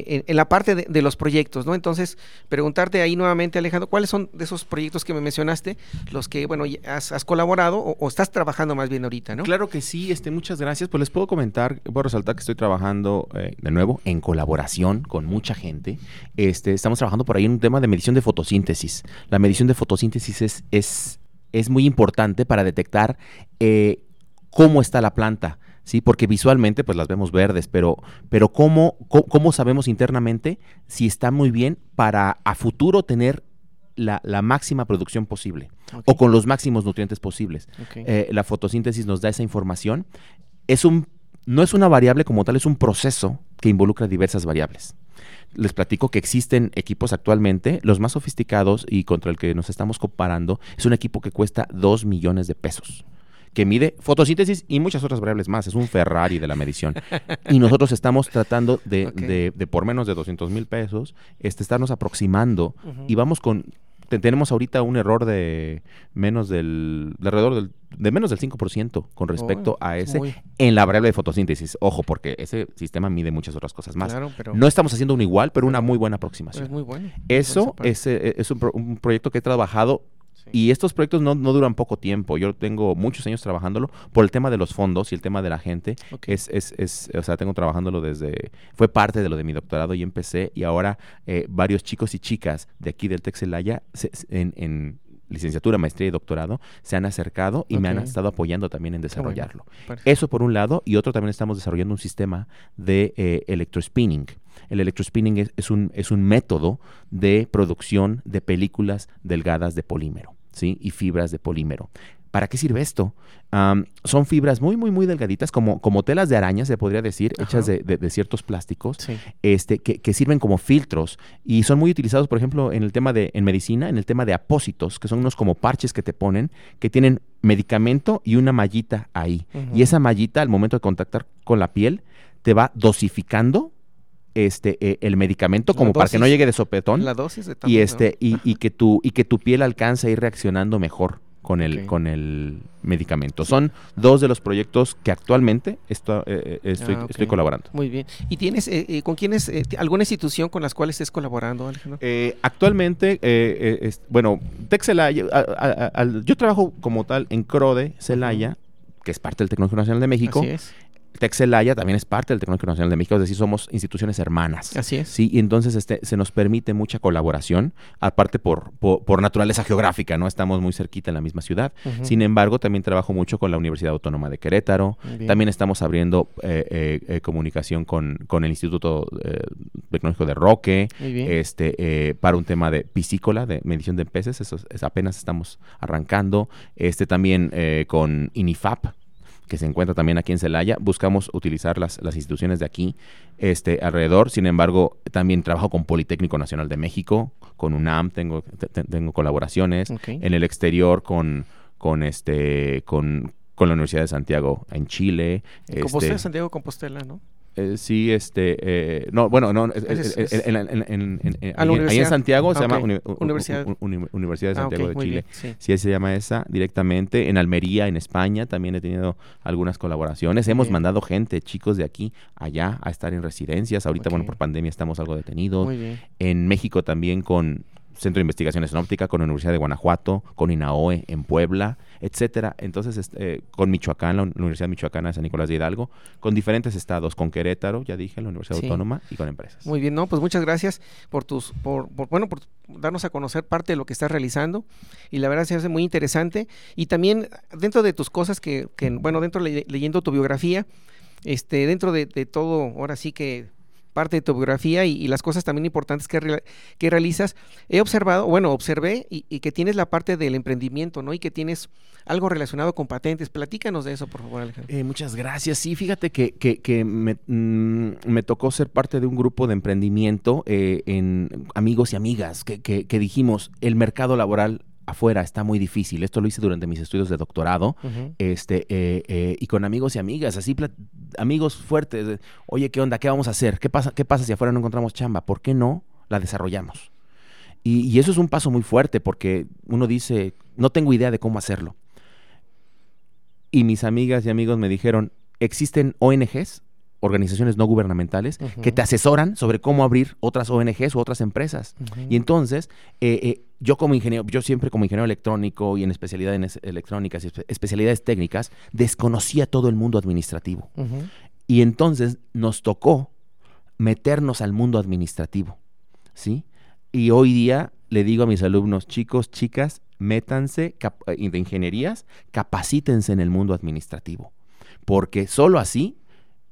eh, en, la parte de, los proyectos, ¿no? Entonces, preguntarte ahí nuevamente, Alejandro, ¿cuáles son de esos proyectos que me mencionaste los que, bueno, has, colaborado o, estás trabajando más bien ahorita, ¿no? Claro que sí, este, muchas gracias. Pues les puedo comentar, puedo resaltar que estoy trabajando eh, de nuevo en colaboración con mucha gente. Este, estamos trabajando por ahí en un tema de medición de fotosíntesis. La medición de fotosíntesis es, es, es muy importante para detectar eh, cómo está la planta. ¿Sí? Porque visualmente pues las vemos verdes, pero, pero ¿cómo, cómo, sabemos internamente si está muy bien para a futuro tener la, máxima producción posible o con los máximos nutrientes posibles? Eh, la fotosíntesis nos da esa información. Es un, no es una variable como tal, es un proceso que involucra diversas variables. Les platico que existen equipos actualmente, los más sofisticados y contra el que nos estamos comparando, es un equipo que cuesta 2 millones de pesos que mide fotosíntesis y muchas otras variables más. Es un Ferrari de la medición. y nosotros estamos tratando de, de, por menos de 200 mil pesos, este, estarnos aproximando y vamos con... tenemos ahorita un error de menos del... De alrededor del, de menos del 5% con respecto a ese en la variable de fotosíntesis. Ojo, porque ese sistema mide muchas otras cosas más. no estamos haciendo un igual, pero una muy buena aproximación. Es muy bueno. Eso es, eh, es un, un, proyecto que he trabajado y estos proyectos no, duran poco tiempo. Yo tengo muchos años trabajándolo por el tema de los fondos y el tema de la gente. Es, es, es, o sea, tengo trabajándolo desde... Fue parte de lo de mi doctorado y empecé. Y ahora eh, varios chicos y chicas de aquí del Texelaya en, en licenciatura, maestría y doctorado, se han acercado y me han estado apoyando también en desarrollarlo. Eso por un lado, y otro también estamos desarrollando un sistema de eh, electrospinning. El electrospinning es, es, un, es un método de producción de películas delgadas de polímero ¿sí? y fibras de polímero. ¿Para qué sirve esto? son fibras muy, muy, muy delgaditas, como, como telas de araña, se podría decir, hechas de, de, ciertos plásticos, este, que, que, sirven como filtros y son muy utilizados, por ejemplo, en el tema de, en medicina, en el tema de apósitos, que son unos como parches que te ponen, que tienen medicamento y una mallita ahí. Y esa mallita, al momento de contactar con la piel, te va dosificando este eh, el medicamento como para que no llegue de sopetón la dosis de y este y, y, que tu y que tu piel alcance a ir reaccionando mejor con el, con el medicamento. Son dos de los proyectos que actualmente esto, eh, eh, estoy, ah, estoy, colaborando. Muy bien. ¿Y tienes eh, con quiénes, alguna institución con las cuales estés colaborando, Alejandro? actualmente, bueno, Tech yo trabajo como tal en CRODE, Celaya, que es parte del Tecnológico Nacional de México. Así es. Texelaya también es parte del Tecnológico Nacional de México, es decir, somos instituciones hermanas. Así es. Sí, y entonces este, se nos permite mucha colaboración, aparte por, por, naturaleza geográfica, ¿no? Estamos muy cerquita en la misma ciudad. Sin embargo, también trabajo mucho con la Universidad Autónoma de Querétaro. También estamos abriendo eh, eh, eh, comunicación con, con, el Instituto Tecnológico de Roque, este, para un tema de piscícola, de medición de peces, eso es, apenas estamos arrancando. Este también con INIFAP, que se encuentra también aquí en Celaya. Buscamos utilizar las, las instituciones de aquí este, alrededor. Sin embargo, también trabajo con Politécnico Nacional de México, con UNAM, tengo, tengo colaboraciones. En el exterior con, con, este, con, con la Universidad de Santiago en Chile. Compostela, este, Santiago Compostela, ¿no? Eh, sí, este, eh, no, bueno, no, ahí en Santiago se llama Universidad. Universidad de ah, Santiago de Chile. sí. sí, se llama esa directamente. En Almería, en España, también he tenido algunas colaboraciones. Hemos mandado gente, chicos de aquí, allá, a estar en residencias. Ahorita, bueno, por pandemia estamos algo detenidos. En México también con Centro de Investigaciones en Óptica, con la Universidad de Guanajuato, con INAOE en Puebla, etcétera. Entonces, este, con Michoacán, la Universidad Michoacana de San Nicolás de Hidalgo, con diferentes estados, con Querétaro, ya dije, la Universidad Autónoma y con empresas. Muy bien, no, pues muchas gracias por tus, por, bueno, por darnos a conocer parte de lo que estás realizando y la verdad se hace muy interesante y también dentro de tus cosas que, que bueno, dentro leyendo tu biografía, este, dentro de, de todo, ahora sí que parte de tu biografía y, las cosas también importantes que, que realizas, he observado, bueno, observé y, que tienes la parte del emprendimiento, ¿no? Y que tienes algo relacionado con patentes. Platícanos de eso, por favor, Alejandro. Eh, muchas gracias. Sí, fíjate que, que, me, mm, me, tocó ser parte de un grupo de emprendimiento eh, en amigos y amigas que dijimos, el mercado laboral afuera está muy difícil. Esto lo hice durante mis estudios de doctorado, este, eh, eh, y con amigos y amigas, así amigos fuertes. Oye, ¿qué onda? ¿Qué vamos a hacer? ¿Qué pasa, ¿Qué pasa si afuera no encontramos chamba? ¿Por qué no la desarrollamos? Y, y, eso es un paso muy fuerte porque uno dice, no tengo idea de cómo hacerlo. Y mis amigas y amigos me dijeron, existen ONGs organizaciones no gubernamentales que te asesoran sobre cómo abrir otras ONGs u otras empresas. Y entonces, eh, eh, yo como ingeniero, yo siempre como ingeniero electrónico y en especialidades electrónicas y especialidades técnicas, desconocía todo el mundo administrativo. Y entonces nos tocó meternos al mundo administrativo, ¿sí? Y hoy día le digo a mis alumnos, chicos, chicas, métanse eh, de ingenierías, capacítense en el mundo administrativo, porque solo así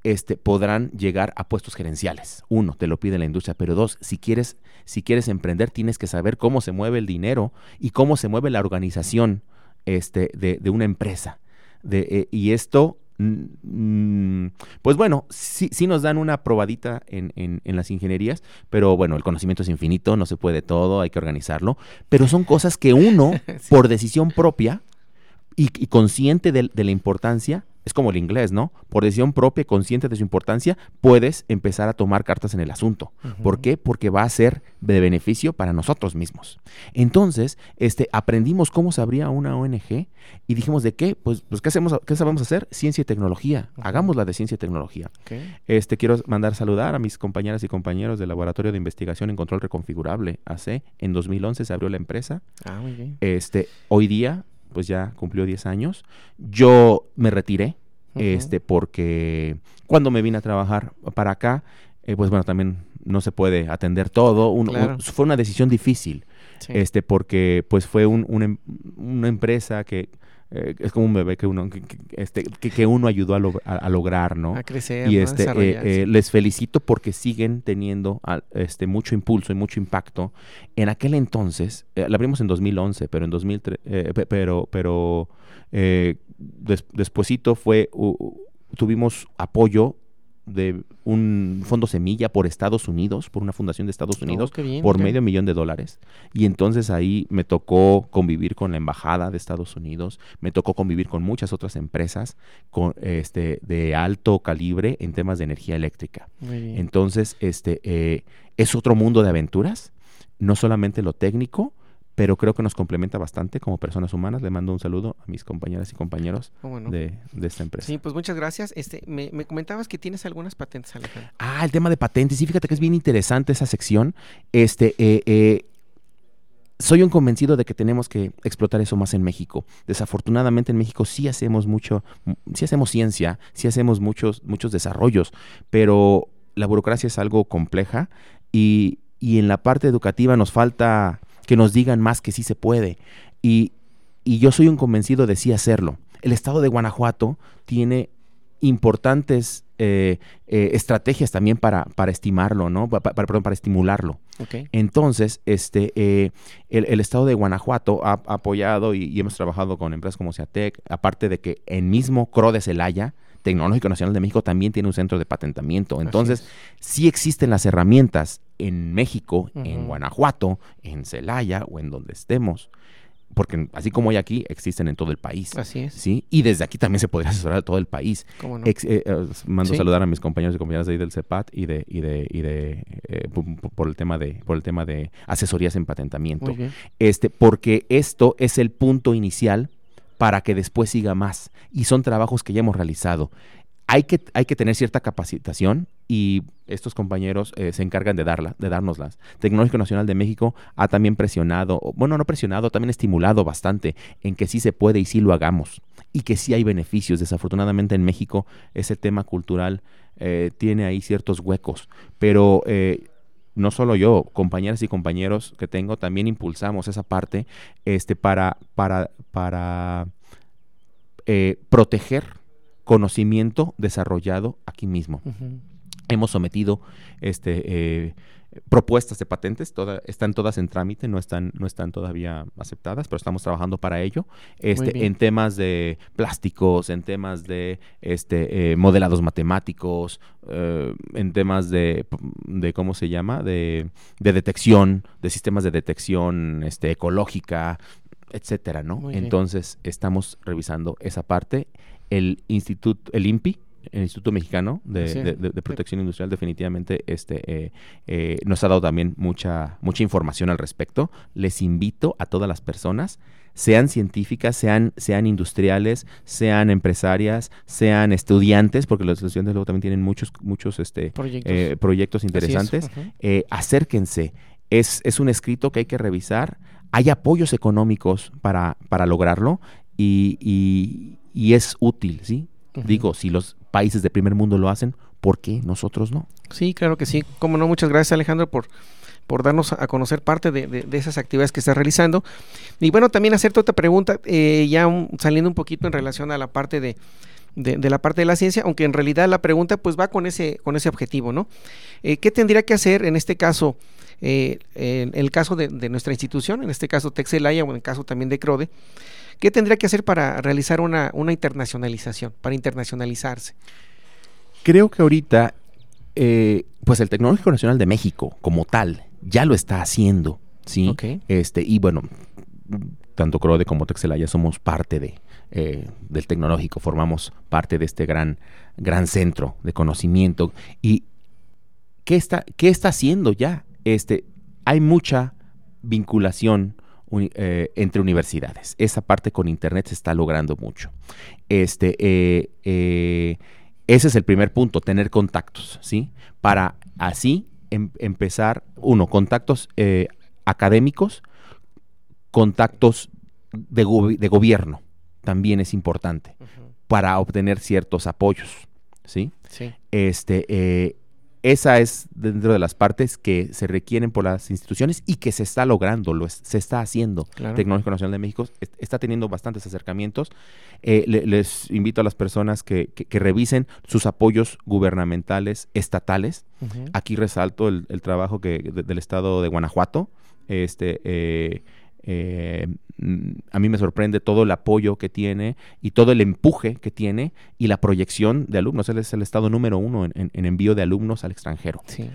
este, podrán llegar a puestos gerenciales. Uno, te lo pide la industria, pero dos, si quieres, si quieres emprender, tienes que saber cómo se mueve el dinero y cómo se mueve la organización este, de, una empresa. De, eh, y esto Mm, pues bueno, sí, sí, nos dan una probadita en, en, las ingenierías, pero bueno, el conocimiento es infinito, no se puede todo, hay que organizarlo, pero son cosas que uno, *laughs* por decisión propia y, consciente de, la importancia, es como el inglés, ¿no? Por decisión propia, consciente de su importancia, puedes empezar a tomar cartas en el asunto. ¿Por qué? Porque va a ser de beneficio para nosotros mismos. Entonces, este, aprendimos cómo se abría una ONG y dijimos de qué, pues, pues ¿qué, hacemos, qué sabemos hacer? Ciencia y tecnología. Hagámosla de ciencia y tecnología. Este, quiero mandar saludar a mis compañeras y compañeros del Laboratorio de Investigación en Control Reconfigurable, AC. En 2011 se abrió la empresa. Ah, muy bien. Este, hoy día pues ya cumplió 10 años. Yo me retiré, este, porque cuando me vine a trabajar para acá, eh, pues bueno, también no se puede atender todo. fue una decisión difícil, este, porque pues fue un, em, una empresa que eh, es como un bebé que uno que, este, que, uno ayudó a, lograr, ¿no? A crecer, y este eh, les felicito porque siguen teniendo este mucho impulso y mucho impacto. En aquel entonces, la abrimos en 2011, pero en 2003, pero pero despuesito fue tuvimos apoyo de un fondo semilla por Estados Unidos, por una fundación de Estados oh, Unidos, por medio millón de dólares. Y entonces ahí me tocó convivir con la embajada de Estados Unidos, me tocó convivir con muchas otras empresas con, este, de alto calibre en temas de energía eléctrica. Entonces, este, eh, es otro mundo de aventuras, no solamente lo técnico, pero creo que nos complementa bastante como personas humanas. Le mando un saludo a mis compañeras y compañeros oh, de, esta empresa. Sí, pues muchas gracias. Este, me, comentabas que tienes algunas patentes, Alejandro. Ah, el tema de patentes. Sí, fíjate que es bien interesante esa sección. Este, eh, eh, soy un convencido de que tenemos que explotar eso más en México. Desafortunadamente en México sí hacemos mucho, sí hacemos ciencia, sí hacemos muchos, muchos desarrollos, pero la burocracia es algo compleja y, y en la parte educativa nos falta que nos digan más que sí se puede. Y, yo soy un convencido de sí hacerlo. El estado de Guanajuato tiene importantes eh, eh, estrategias también para, para estimarlo, ¿no? Para, perdón, para estimularlo. Entonces, este, eh, el, estado de Guanajuato ha, apoyado y, hemos trabajado con empresas como Ciatec, aparte de que en mismo CRO de Celaya, Tecnológico Nacional de México también tiene un centro de patentamiento. Entonces, sí existen las herramientas en México, en Guanajuato, en Celaya o en donde estemos. Porque así como hay aquí, existen en todo el país. Así es. ¿sí? Y desde aquí también se podría *laughs* asesorar a todo el país. ¿Cómo no? Eh, eh, mando saludar a mis compañeros y compañeras de ahí del CEPAT y de, y de, y de eh, por el tema de, por el tema de asesorías en patentamiento. Este, porque esto es el punto inicial para que después siga más. Y son trabajos que ya hemos realizado. Hay que, hay que tener cierta capacitación y estos compañeros eh, se encargan de darla, de dárnoslas. Tecnológico Nacional de México ha también presionado, bueno, no presionado, también estimulado bastante en que sí se puede y sí lo hagamos y que sí hay beneficios. Desafortunadamente en México ese tema cultural eh, tiene ahí ciertos huecos, pero eh, no solo yo, compañeras y compañeros que tengo, también impulsamos esa parte este, para, para, para eh, proteger conocimiento desarrollado aquí mismo. Hemos sometido este, eh, propuestas de patentes, están todas en trámite, no están, no están todavía aceptadas, pero estamos trabajando para ello. Este, en temas de plásticos, en temas de este, eh, modelados matemáticos, eh, en temas de, de, ¿cómo se llama? De, de, detección, de sistemas de detección este, ecológica, etcétera, ¿no? Entonces, estamos revisando esa parte. El instituto, el INPI, el Instituto Mexicano de, Sí. de- de- de Protección Industrial definitivamente este, eh, eh, nos ha dado también mucha, mucha información al respecto. Les invito a todas las personas, sean científicas, sean, sean industriales, sean empresarias, sean estudiantes, porque los estudiantes luego también tienen muchos, muchos este, Proyectos. eh, proyectos es, interesantes. acérquense. Es, es un escrito que hay que revisar. Hay apoyos económicos para, para lograrlo y, y- y es útil, ¿sí? Digo, si los países de primer mundo lo hacen, ¿por qué nosotros no? Sí, claro que sí. Como no, muchas gracias Alejandro por, por darnos a conocer parte de, esas actividades que estás realizando. Y bueno, también hacerte otra pregunta, eh, ya saliendo un poquito en relación a la parte de, de, de la parte de la ciencia, aunque en realidad la pregunta pues va con ese, con ese objetivo, ¿no? Eh, ¿Qué tendría que hacer en este caso, eh, en el caso de, de nuestra institución, en este caso Texelaya o en el caso también de CRODE, ¿qué tendría que hacer para realizar una, una internacionalización, para internacionalizarse? Creo que ahorita, eh, pues el Tecnológico Nacional de México, como tal, ya lo está haciendo, ¿sí? Este, y bueno, tanto Crode como Texelaya somos parte de, eh, del tecnológico, formamos parte de este gran, gran centro de conocimiento. ¿Y qué está, qué está haciendo ya? Este, hay mucha vinculación eh, entre universidades. Esa parte con Internet se está logrando mucho. Este, eh, ese es el primer punto, tener contactos, ¿sí? Para así em- empezar, uno, contactos académicos, contactos de, gobi- de gobierno, también es importante, para obtener ciertos apoyos, ¿sí? Sí. Este, eh, esa es dentro de las partes que se requieren por las instituciones y que se está logrando, lo es- se está haciendo. Claro. Tecnológico Nacional de México est- está teniendo bastantes acercamientos. Eh, le- les invito a las personas que, que- que revisen sus apoyos gubernamentales estatales. Aquí resalto el, el trabajo que, de- del estado de Guanajuato. Este, eh, eh, mm, a mí me sorprende todo el apoyo que tiene y todo el empuje que tiene y la proyección de alumnos. Él es el estado número uno en, en- en envío de alumnos al extranjero. Sí.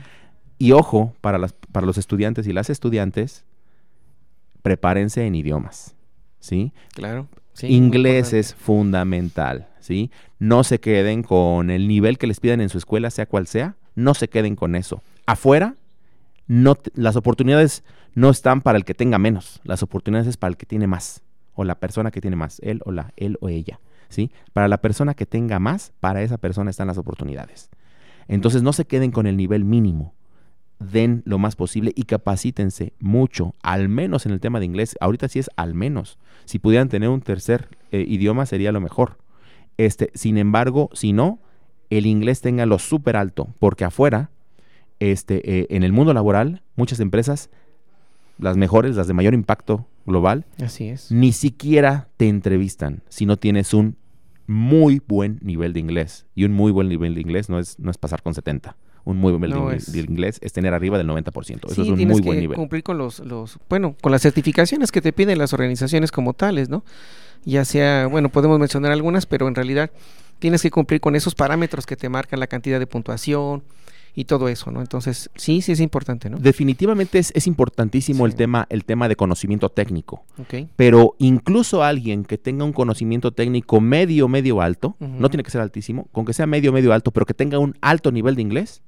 Y ojo, para, las, para los estudiantes y las estudiantes, prepárense en idiomas. ¿sí? Claro. sí, Inglés es fundamental, ¿sí? No se queden con el nivel que les piden en su escuela, sea cual sea, no se queden con eso. Afuera, no las oportunidades no están para el que tenga menos, las oportunidades es para el que tiene más, o la persona que tiene más, él o la, él o ella, ¿sí? Para la persona que tenga más, para esa persona están las oportunidades. Entonces no se queden con el nivel mínimo, den lo más posible y capacítense mucho, al menos en el tema de inglés. Ahorita sí es al menos. Si pudieran tener un tercer eh, idioma sería lo mejor. Este, sin embargo, si no, el inglés téngalo súper alto, porque afuera, este, eh, en el mundo laboral, muchas empresas, las mejores, las de mayor impacto global, Así es. ni siquiera te entrevistan si no tienes un muy buen nivel de inglés. Y un muy buen nivel de inglés no es, no es pasar con 70. Un muy buen nivel No de, es- de inglés es tener arriba del 90%. Eso Sí, es un muy que buen nivel. cumplir con los, los, bueno, con las certificaciones que te piden las organizaciones como tales, ¿no? Ya sea, bueno, podemos mencionar algunas, pero en realidad tienes que cumplir con esos parámetros que te marcan la cantidad de puntuación y todo eso, ¿no? Entonces, sí, sí es importante, ¿no? Definitivamente es, es importantísimo el, tema, el tema de conocimiento técnico. Ok. Pero incluso alguien que tenga un conocimiento técnico medio, medio alto, no tiene que ser altísimo, con que sea medio, medio alto, pero que tenga un alto nivel de inglés,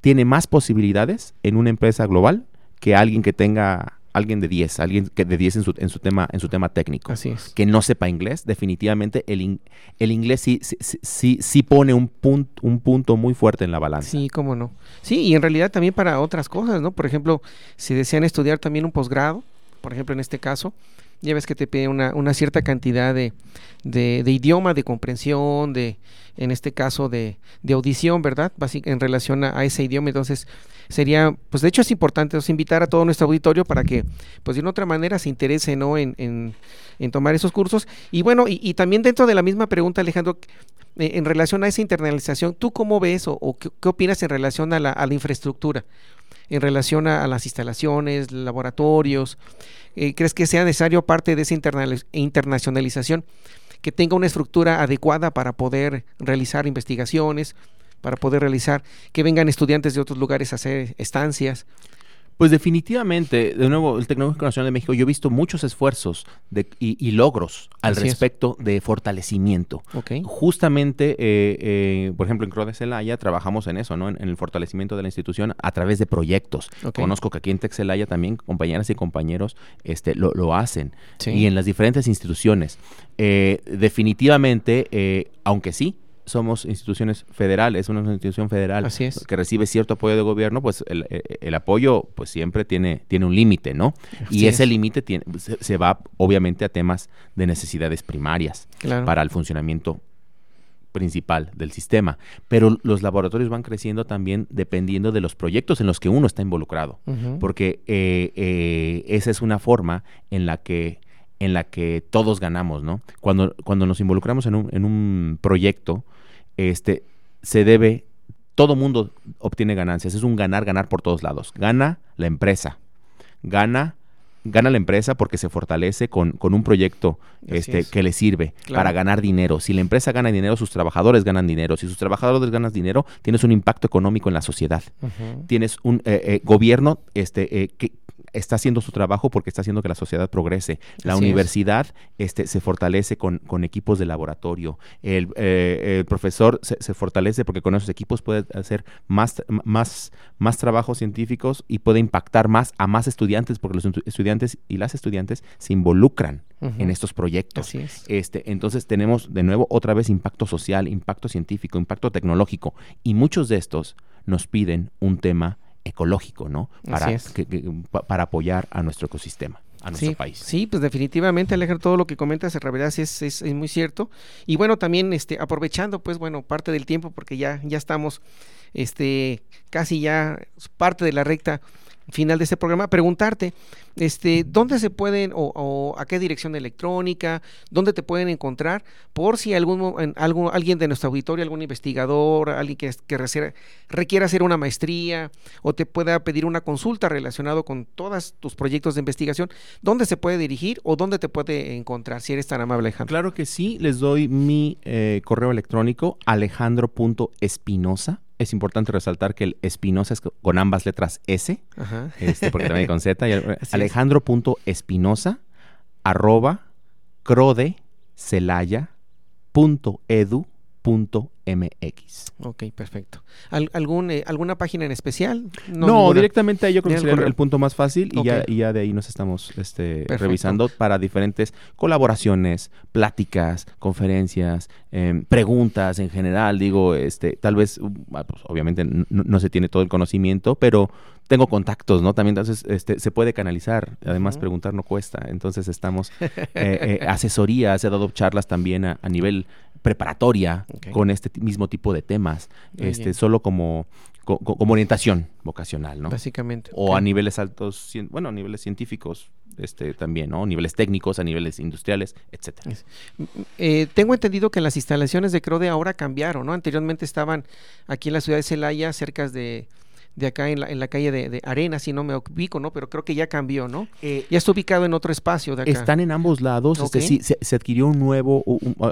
tiene más posibilidades en una empresa global que alguien que tenga, alguien de 10, alguien que de 10 en su, en su, tema, en su tema técnico. Así es. Que no sepa inglés, definitivamente el, in- el inglés sí, sí, sí- sí, pone un, punt- un punto muy fuerte en la balanza. Sí, cómo no. Sí, y en realidad también para otras cosas, ¿no? Por ejemplo, si desean estudiar también un posgrado, por ejemplo, en este caso, ya ves que te pide una, una cierta cantidad de, de, idioma, de comprensión, de, en este caso, de, de audición, ¿verdad? En relación a, ese idioma. Entonces, sería, pues de hecho es importante os invitar a todo nuestro auditorio para que, pues de una otra manera se interese, ¿no? En, en, en tomar esos cursos. Y bueno, y, también dentro de la misma pregunta, Alejandro, eh, en relación a esa internalización, ¿tú cómo ves o, qué, qué opinas en relación a la, a la infraestructura? En relación a las instalaciones, laboratorios, eh, ¿crees que sea necesario parte de esa internacionalización que tenga una estructura adecuada para poder realizar investigaciones, para poder realizar, que vengan estudiantes de otros lugares a hacer estancias? Pues definitivamente, de nuevo, el Tecnológico Nacional de México, yo he visto muchos esfuerzos de, y, logros al respecto de fortalecimiento. Justamente, eh, eh, por ejemplo, en CRODE Celaya trabajamos en eso, ¿no? En, el fortalecimiento de la institución a través de proyectos. Conozco que aquí en Texelaya también compañeras y compañeros este, lo, hacen. Y en las diferentes instituciones. Eh, definitivamente, aunque sí, somos instituciones federales, una institución federal que recibe cierto apoyo de gobierno, pues el, el, apoyo pues siempre tiene, tiene un límite, ¿no? y ese límite se, se, va obviamente a temas de necesidades primarias para el funcionamiento principal del sistema, pero los laboratorios van creciendo también dependiendo de los proyectos en los que uno está involucrado, porque eh, eh, esa es una forma en la que en la que todos ganamos, ¿no? Cuando, cuando nos involucramos en un, en un proyecto, este, se debe, todo mundo obtiene ganancias, es un ganar, ganar por todos lados. Gana la empresa, gana gana la empresa porque se fortalece con, con un proyecto este, que le sirve para ganar dinero. Si la empresa gana dinero, sus trabajadores ganan dinero. Si sus trabajadores ganan dinero, tienes un impacto económico en la sociedad. Tienes un eh, eh, gobierno este, eh, que, está haciendo su trabajo porque está haciendo que la sociedad progrese. La universidad este, se fortalece con, con, equipos de laboratorio. El, eh, profesor se, fortalece porque con esos equipos puede hacer más, más, más trabajos científicos y puede impactar más a más estudiantes porque los estudiantes y las estudiantes se involucran en estos proyectos. Este, entonces tenemos de nuevo otra vez impacto social, impacto científico, impacto tecnológico y muchos de estos nos piden un tema ecológico, ¿no? Para, para apoyar a nuestro ecosistema. A nuestro país. Sí, pues definitivamente, Alejandro, todo lo que comentas en realidad es, es, muy cierto. Y bueno, también este, aprovechando, pues bueno, parte del tiempo, porque ya, ya estamos este, casi ya parte de la recta final de este programa, preguntarte, este, ¿dónde se pueden o, a qué dirección electrónica, dónde te pueden encontrar por si algún, alguien de nuestro auditorio, algún investigador, alguien que, que requiera hacer una maestría o te pueda pedir una consulta relacionado con todos tus proyectos de investigación, ¿dónde se puede dirigir o dónde te puede encontrar si eres tan amable, Alejandro? Claro que sí, les doy mi eh, correo electrónico alejandro.espinosa es importante resaltar que el Espinosa es con ambas letras S, Este, porque también con Z. *laughs* Alejandro.espinosa arroba mx Ok, perfecto. algún, eh, ¿Alguna página en especial? No, directamente ahí yo creo que sería el, punto más fácil y, ya, y, ya, de ahí nos estamos este, revisando para diferentes colaboraciones, pláticas, conferencias, em, preguntas en general. Digo, este, tal vez, uh, ah, pues, obviamente no, se tiene todo el conocimiento, pero tengo contactos, ¿no? También entonces este, se puede canalizar. Además, preguntar no cuesta. Entonces estamos, *laughs* eh, eh, asesoría, se ha dado charlas también a, a nivel preparatoria con este mismo tipo de temas, este, solo como, como orientación vocacional, ¿no? Básicamente. O a niveles altos, bueno, a niveles científicos, este, también, ¿no? Niveles técnicos, a niveles industriales, etcétera. Eh, tengo entendido que las instalaciones de CRODE ahora cambiaron, ¿no? Anteriormente estaban aquí en la ciudad de Celaya, cerca de de acá en la, en la calle de, de, Arena, si no me ubico, ¿no? Pero creo que ya cambió, ¿no? Eh, ya está ubicado en otro espacio de acá. Están en ambos lados. Este, sí, se, adquirió un nuevo,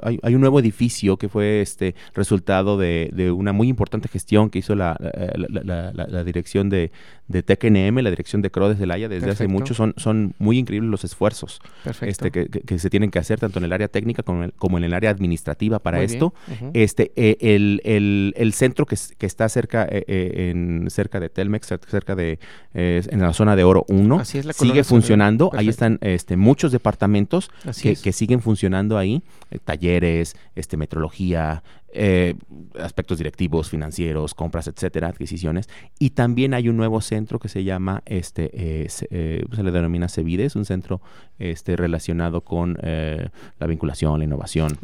hay, un nuevo edificio que fue este resultado de, de una muy importante gestión que hizo la, la, la, dirección de, de TECNM, la dirección de CRO desde Haya desde hace mucho. Son, son muy increíbles los esfuerzos este, que, que, se tienen que hacer tanto en el área técnica como en el, como en el área administrativa para esto. este, eh, el, el, el, centro que, que está cerca, eh, en, cerca de Telmex, cerca de, eh, en la zona de Oro 1. sigue funcionando. Ahí están este, muchos departamentos que, que, siguen funcionando ahí. Eh, talleres, este, metrología, eh, aspectos directivos, financieros, compras, etcétera, adquisiciones. Y también hay un nuevo centro que se llama, este, eh, eh, se, le denomina CEVIDES, un centro este, relacionado con la vinculación, la innovación,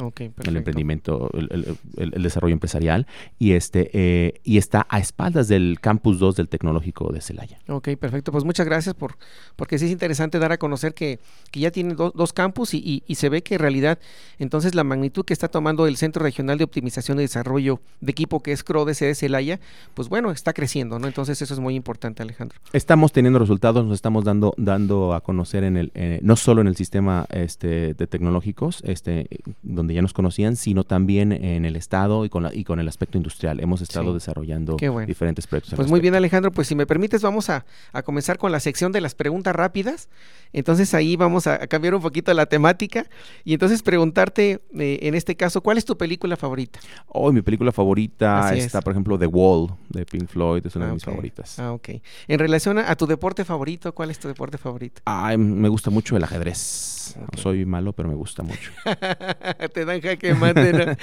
el emprendimiento, el, desarrollo empresarial. Y, este, y está a espaldas del Campus 2 del Tecnológico de Celaya. Ok, perfecto. Pues muchas gracias por, porque sí es interesante dar a conocer que, que ya tiene dos campus y, y se ve que en realidad, entonces la magnitud que está tomando el Centro Regional de Optimización Organización de Desarrollo de Equipo, que es CRODES de Celaya, pues bueno, está creciendo, ¿no? Entonces eso es muy importante, Alejandro. Estamos teniendo resultados, nos estamos dando, dando a conocer en el, eh, no solo en el sistema este, de tecnológicos, este, donde ya nos conocían, sino también en el Estado y con, la, y con el aspecto industrial. Hemos estado desarrollando diferentes proyectos. Pues muy bien, Alejandro, pues si me permites, vamos a, a, comenzar con la sección de las preguntas rápidas. Entonces ahí vamos a, cambiar un poquito la temática y entonces preguntarte, eh, en este caso, ¿cuál es tu película favorita? Oh, mi película favorita está, por ejemplo, The Wall de Pink Floyd, es una de mis favoritas. Ah, ok. En relación a, tu deporte favorito, ¿cuál es tu deporte favorito? Ah, me gusta mucho el ajedrez. Soy malo, pero me gusta mucho. *laughs* Te dan jaque mate, ¿no?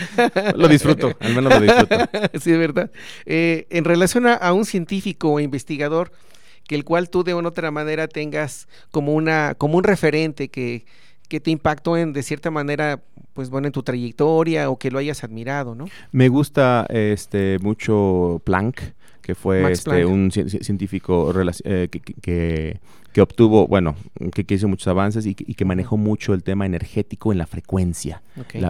*laughs* lo disfruto, al menos lo disfruto. *laughs* sí, es verdad. Eh, en relación a, un científico o investigador, que el cual tú de una u otra manera tengas como una como un referente que, que te impactó en de cierta manera pues bueno en tu trayectoria o que lo hayas admirado, ¿no? Me gusta este mucho Planck, que fue este, un científico eh, que, que, obtuvo, bueno, que, hizo muchos avances y, que manejó mucho el tema energético en la frecuencia.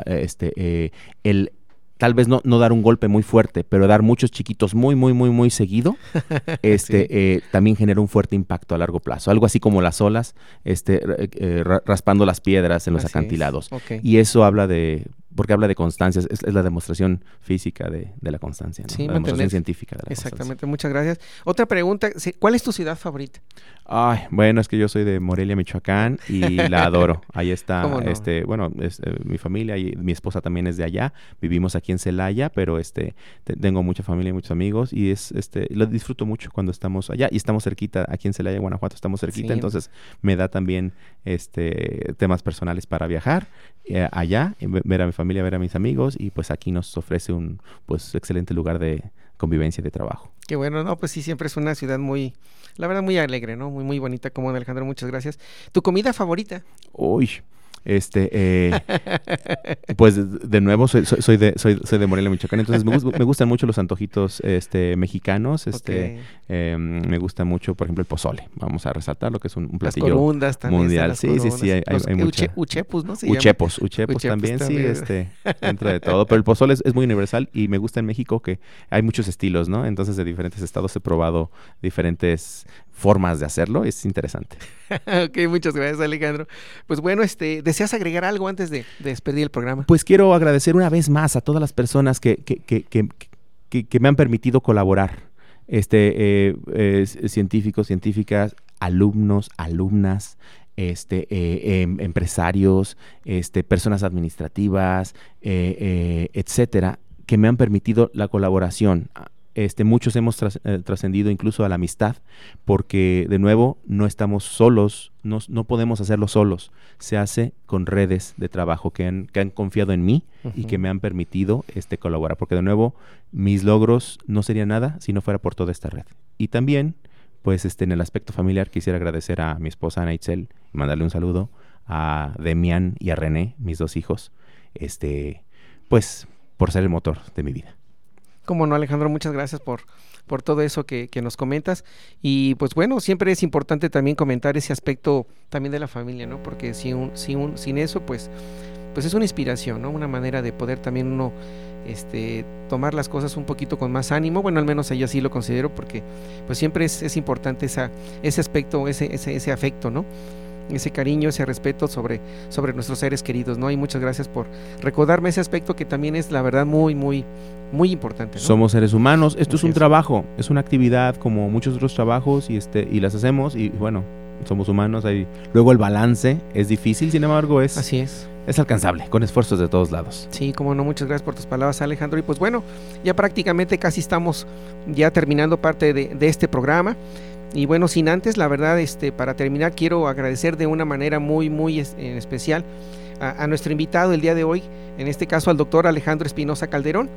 este, eh, el tal vez no, no dar un golpe muy fuerte, pero dar muchos chiquitos muy, muy, muy, muy seguido, *laughs* este, eh, también genera un fuerte impacto a largo plazo. Algo así como las olas este, eh, raspando las piedras en los acantilados. Y eso habla de, porque habla de constancia, es, la demostración física de, la constancia, la demostración científica de la Exactamente, muchas gracias. Otra pregunta, ¿cuál es tu ciudad favorita? Ay, bueno, es que yo soy de Morelia, Michoacán y la *laughs* adoro. Ahí está, este, bueno, eh, mi familia y mi esposa también es de allá. Vivimos aquí en Celaya, pero este, tengo mucha familia y muchos amigos y es, este, lo disfruto mucho cuando estamos allá y estamos cerquita, aquí en Celaya, Guanajuato, estamos cerquita, entonces me da también, este, temas personales para viajar eh, allá, ver a mi familia, ver a mis amigos y pues aquí nos ofrece un, pues, excelente lugar de convivencia y de trabajo. Qué bueno, no, pues sí, siempre es una ciudad muy, la verdad, muy alegre, ¿no? Muy, muy bonita, como Alejandro, muchas gracias. ¿Tu comida favorita? Uy, este, eh, pues de, nuevo soy, soy, de, soy, soy, de Morelia, Michoacán, entonces me, gustan mucho los antojitos este, mexicanos. Este, em, me gusta mucho, por ejemplo, el pozole. Vamos a resaltar lo que es un, platillo mundial. Sí, sí, sí, hay, uchepos, ¿no? uchepos, uchepos, también, sí, este, dentro de todo. Pero el pozole es, muy universal y me gusta en México que hay muchos estilos, ¿no? Entonces de diferentes estados he probado diferentes formas de hacerlo, es interesante. *laughs* ok, muchas gracias Alejandro. Pues bueno, este, ¿deseas agregar algo antes de, despedir el programa? Pues quiero agradecer una vez más a todas las personas que, que, que, que, me han permitido colaborar. Este, eh, científicos, científicas, alumnos, alumnas, este, eh, em, empresarios, este, personas administrativas, eh, etcétera, que me han permitido la colaboración. Este, muchos hemos eh, trascendido incluso a la amistad, porque de nuevo no estamos solos, no, no, podemos hacerlo solos, se hace con redes de trabajo que han, que han confiado en mí y que me han permitido este, colaborar, porque de nuevo mis logros no serían nada si no fuera por toda esta red. Y también, pues este, en el aspecto familiar quisiera agradecer a mi esposa Ana Itzel y mandarle un saludo a Demian y a René, mis dos hijos, este, pues por ser el motor de mi vida. Como no, Alejandro, muchas gracias por, por todo eso que, nos comentas. Y pues bueno, siempre es importante también comentar ese aspecto también de la familia, ¿no? Porque sin, un, sin, un, sin eso, pues, pues es una inspiración, ¿no? Una manera de poder también uno este, tomar las cosas un poquito con más ánimo. Bueno, al menos yo así lo considero porque pues siempre es, es importante esa, ese aspecto, ese, ese, ese afecto, ¿no? Ese cariño, ese respeto sobre, sobre nuestros seres queridos, ¿no? Y muchas gracias por recordarme ese aspecto que también es la verdad muy, muy, muy importante. Somos seres humanos, esto es un trabajo, es una actividad como muchos otros trabajos y este, y las hacemos, y bueno, somos humanos, hay, luego el balance es difícil, sin embargo es. Así es. Es alcanzable, con esfuerzos de todos lados. Sí, como no, muchas gracias por tus palabras, Alejandro. Y pues bueno, ya prácticamente casi estamos ya terminando parte de, de este programa. Y bueno, sin antes, la verdad, este, para terminar, quiero agradecer de una manera muy, muy especial a, nuestro invitado el día de hoy, en este caso al doctor Alejandro Espinosa Calderón,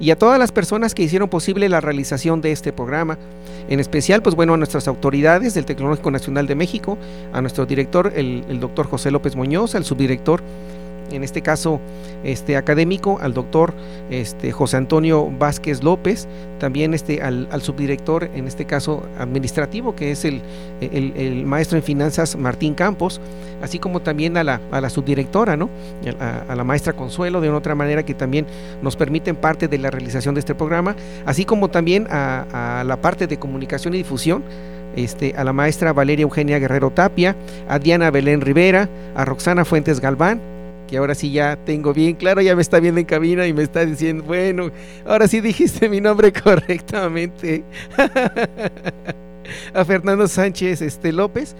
y a todas las personas que hicieron posible la realización de este programa. En especial, pues bueno, a nuestras autoridades del Tecnológico Nacional de México, a nuestro director, el, el doctor José López Muñoz, al subdirector en este caso este académico, al doctor este, José Antonio Vázquez López, también este, al, subdirector, en este caso administrativo, que es el, el, maestro en finanzas Martín Campos, así como también a la, a la subdirectora, ¿no? A, la maestra Consuelo, de una otra manera que también nos permiten parte de la realización de este programa, así como también a, a la parte de comunicación y difusión, este, a la maestra Valeria Eugenia Guerrero Tapia, a Diana Belén Rivera, a Roxana Fuentes Galván, que ahora sí ya tengo bien claro, ya me está viendo en cabina y me está diciendo, bueno, ahora sí dijiste mi nombre *laughs* correctamente. *laughs* a Fernando Sánchez este, López,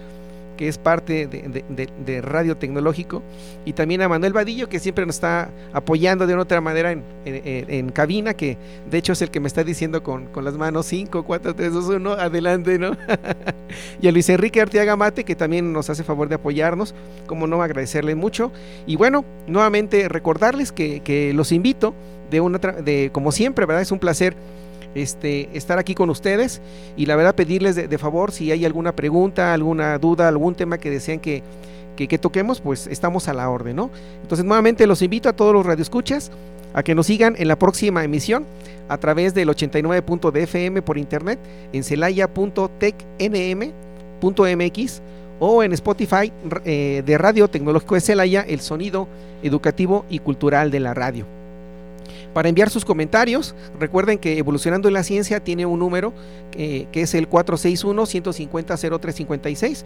que es parte de, Radio Tecnológico, y también a Manuel Vadillo, que siempre nos está apoyando de una otra manera en, cabina, que de hecho es el que me está diciendo con, las manos 5, 4, 3, 2, 1, adelante, ¿no? *laughs* y a Luis Enrique Arteaga Mate, que también nos hace favor de apoyarnos, como no agradecerle mucho. Y bueno, nuevamente recordarles que, que los invito de una, de, como siempre, ¿verdad? Es un placer este, estar aquí con ustedes y la verdad pedirles de, favor si hay alguna pregunta, alguna duda, algún tema que desean que, que, toquemos, pues estamos a la orden, ¿no? Entonces nuevamente los invito a todos los radioescuchas a que nos sigan en la próxima emisión a través del 89.dfm por internet en celaya.tecnm.mx o en Spotify eh, de Radio Tecnológico de Celaya, el sonido educativo y cultural de la radio. Para enviar sus comentarios, recuerden que Evolucionando en la Ciencia tiene un número eh, que es el 461-150-0356.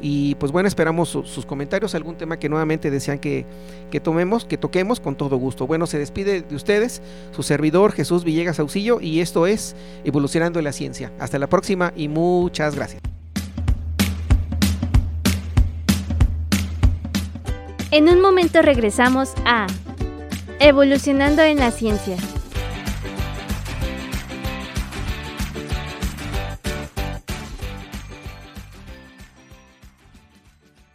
Y pues bueno, esperamos sus comentarios, algún tema que nuevamente desean que, que, tomemos, que toquemos con todo gusto. Bueno, se despide de ustedes su servidor Jesús Villegas Auxillo y esto es Evolucionando en la Ciencia. Hasta la próxima y muchas gracias. En un momento regresamos a Evolucionando en la ciencia.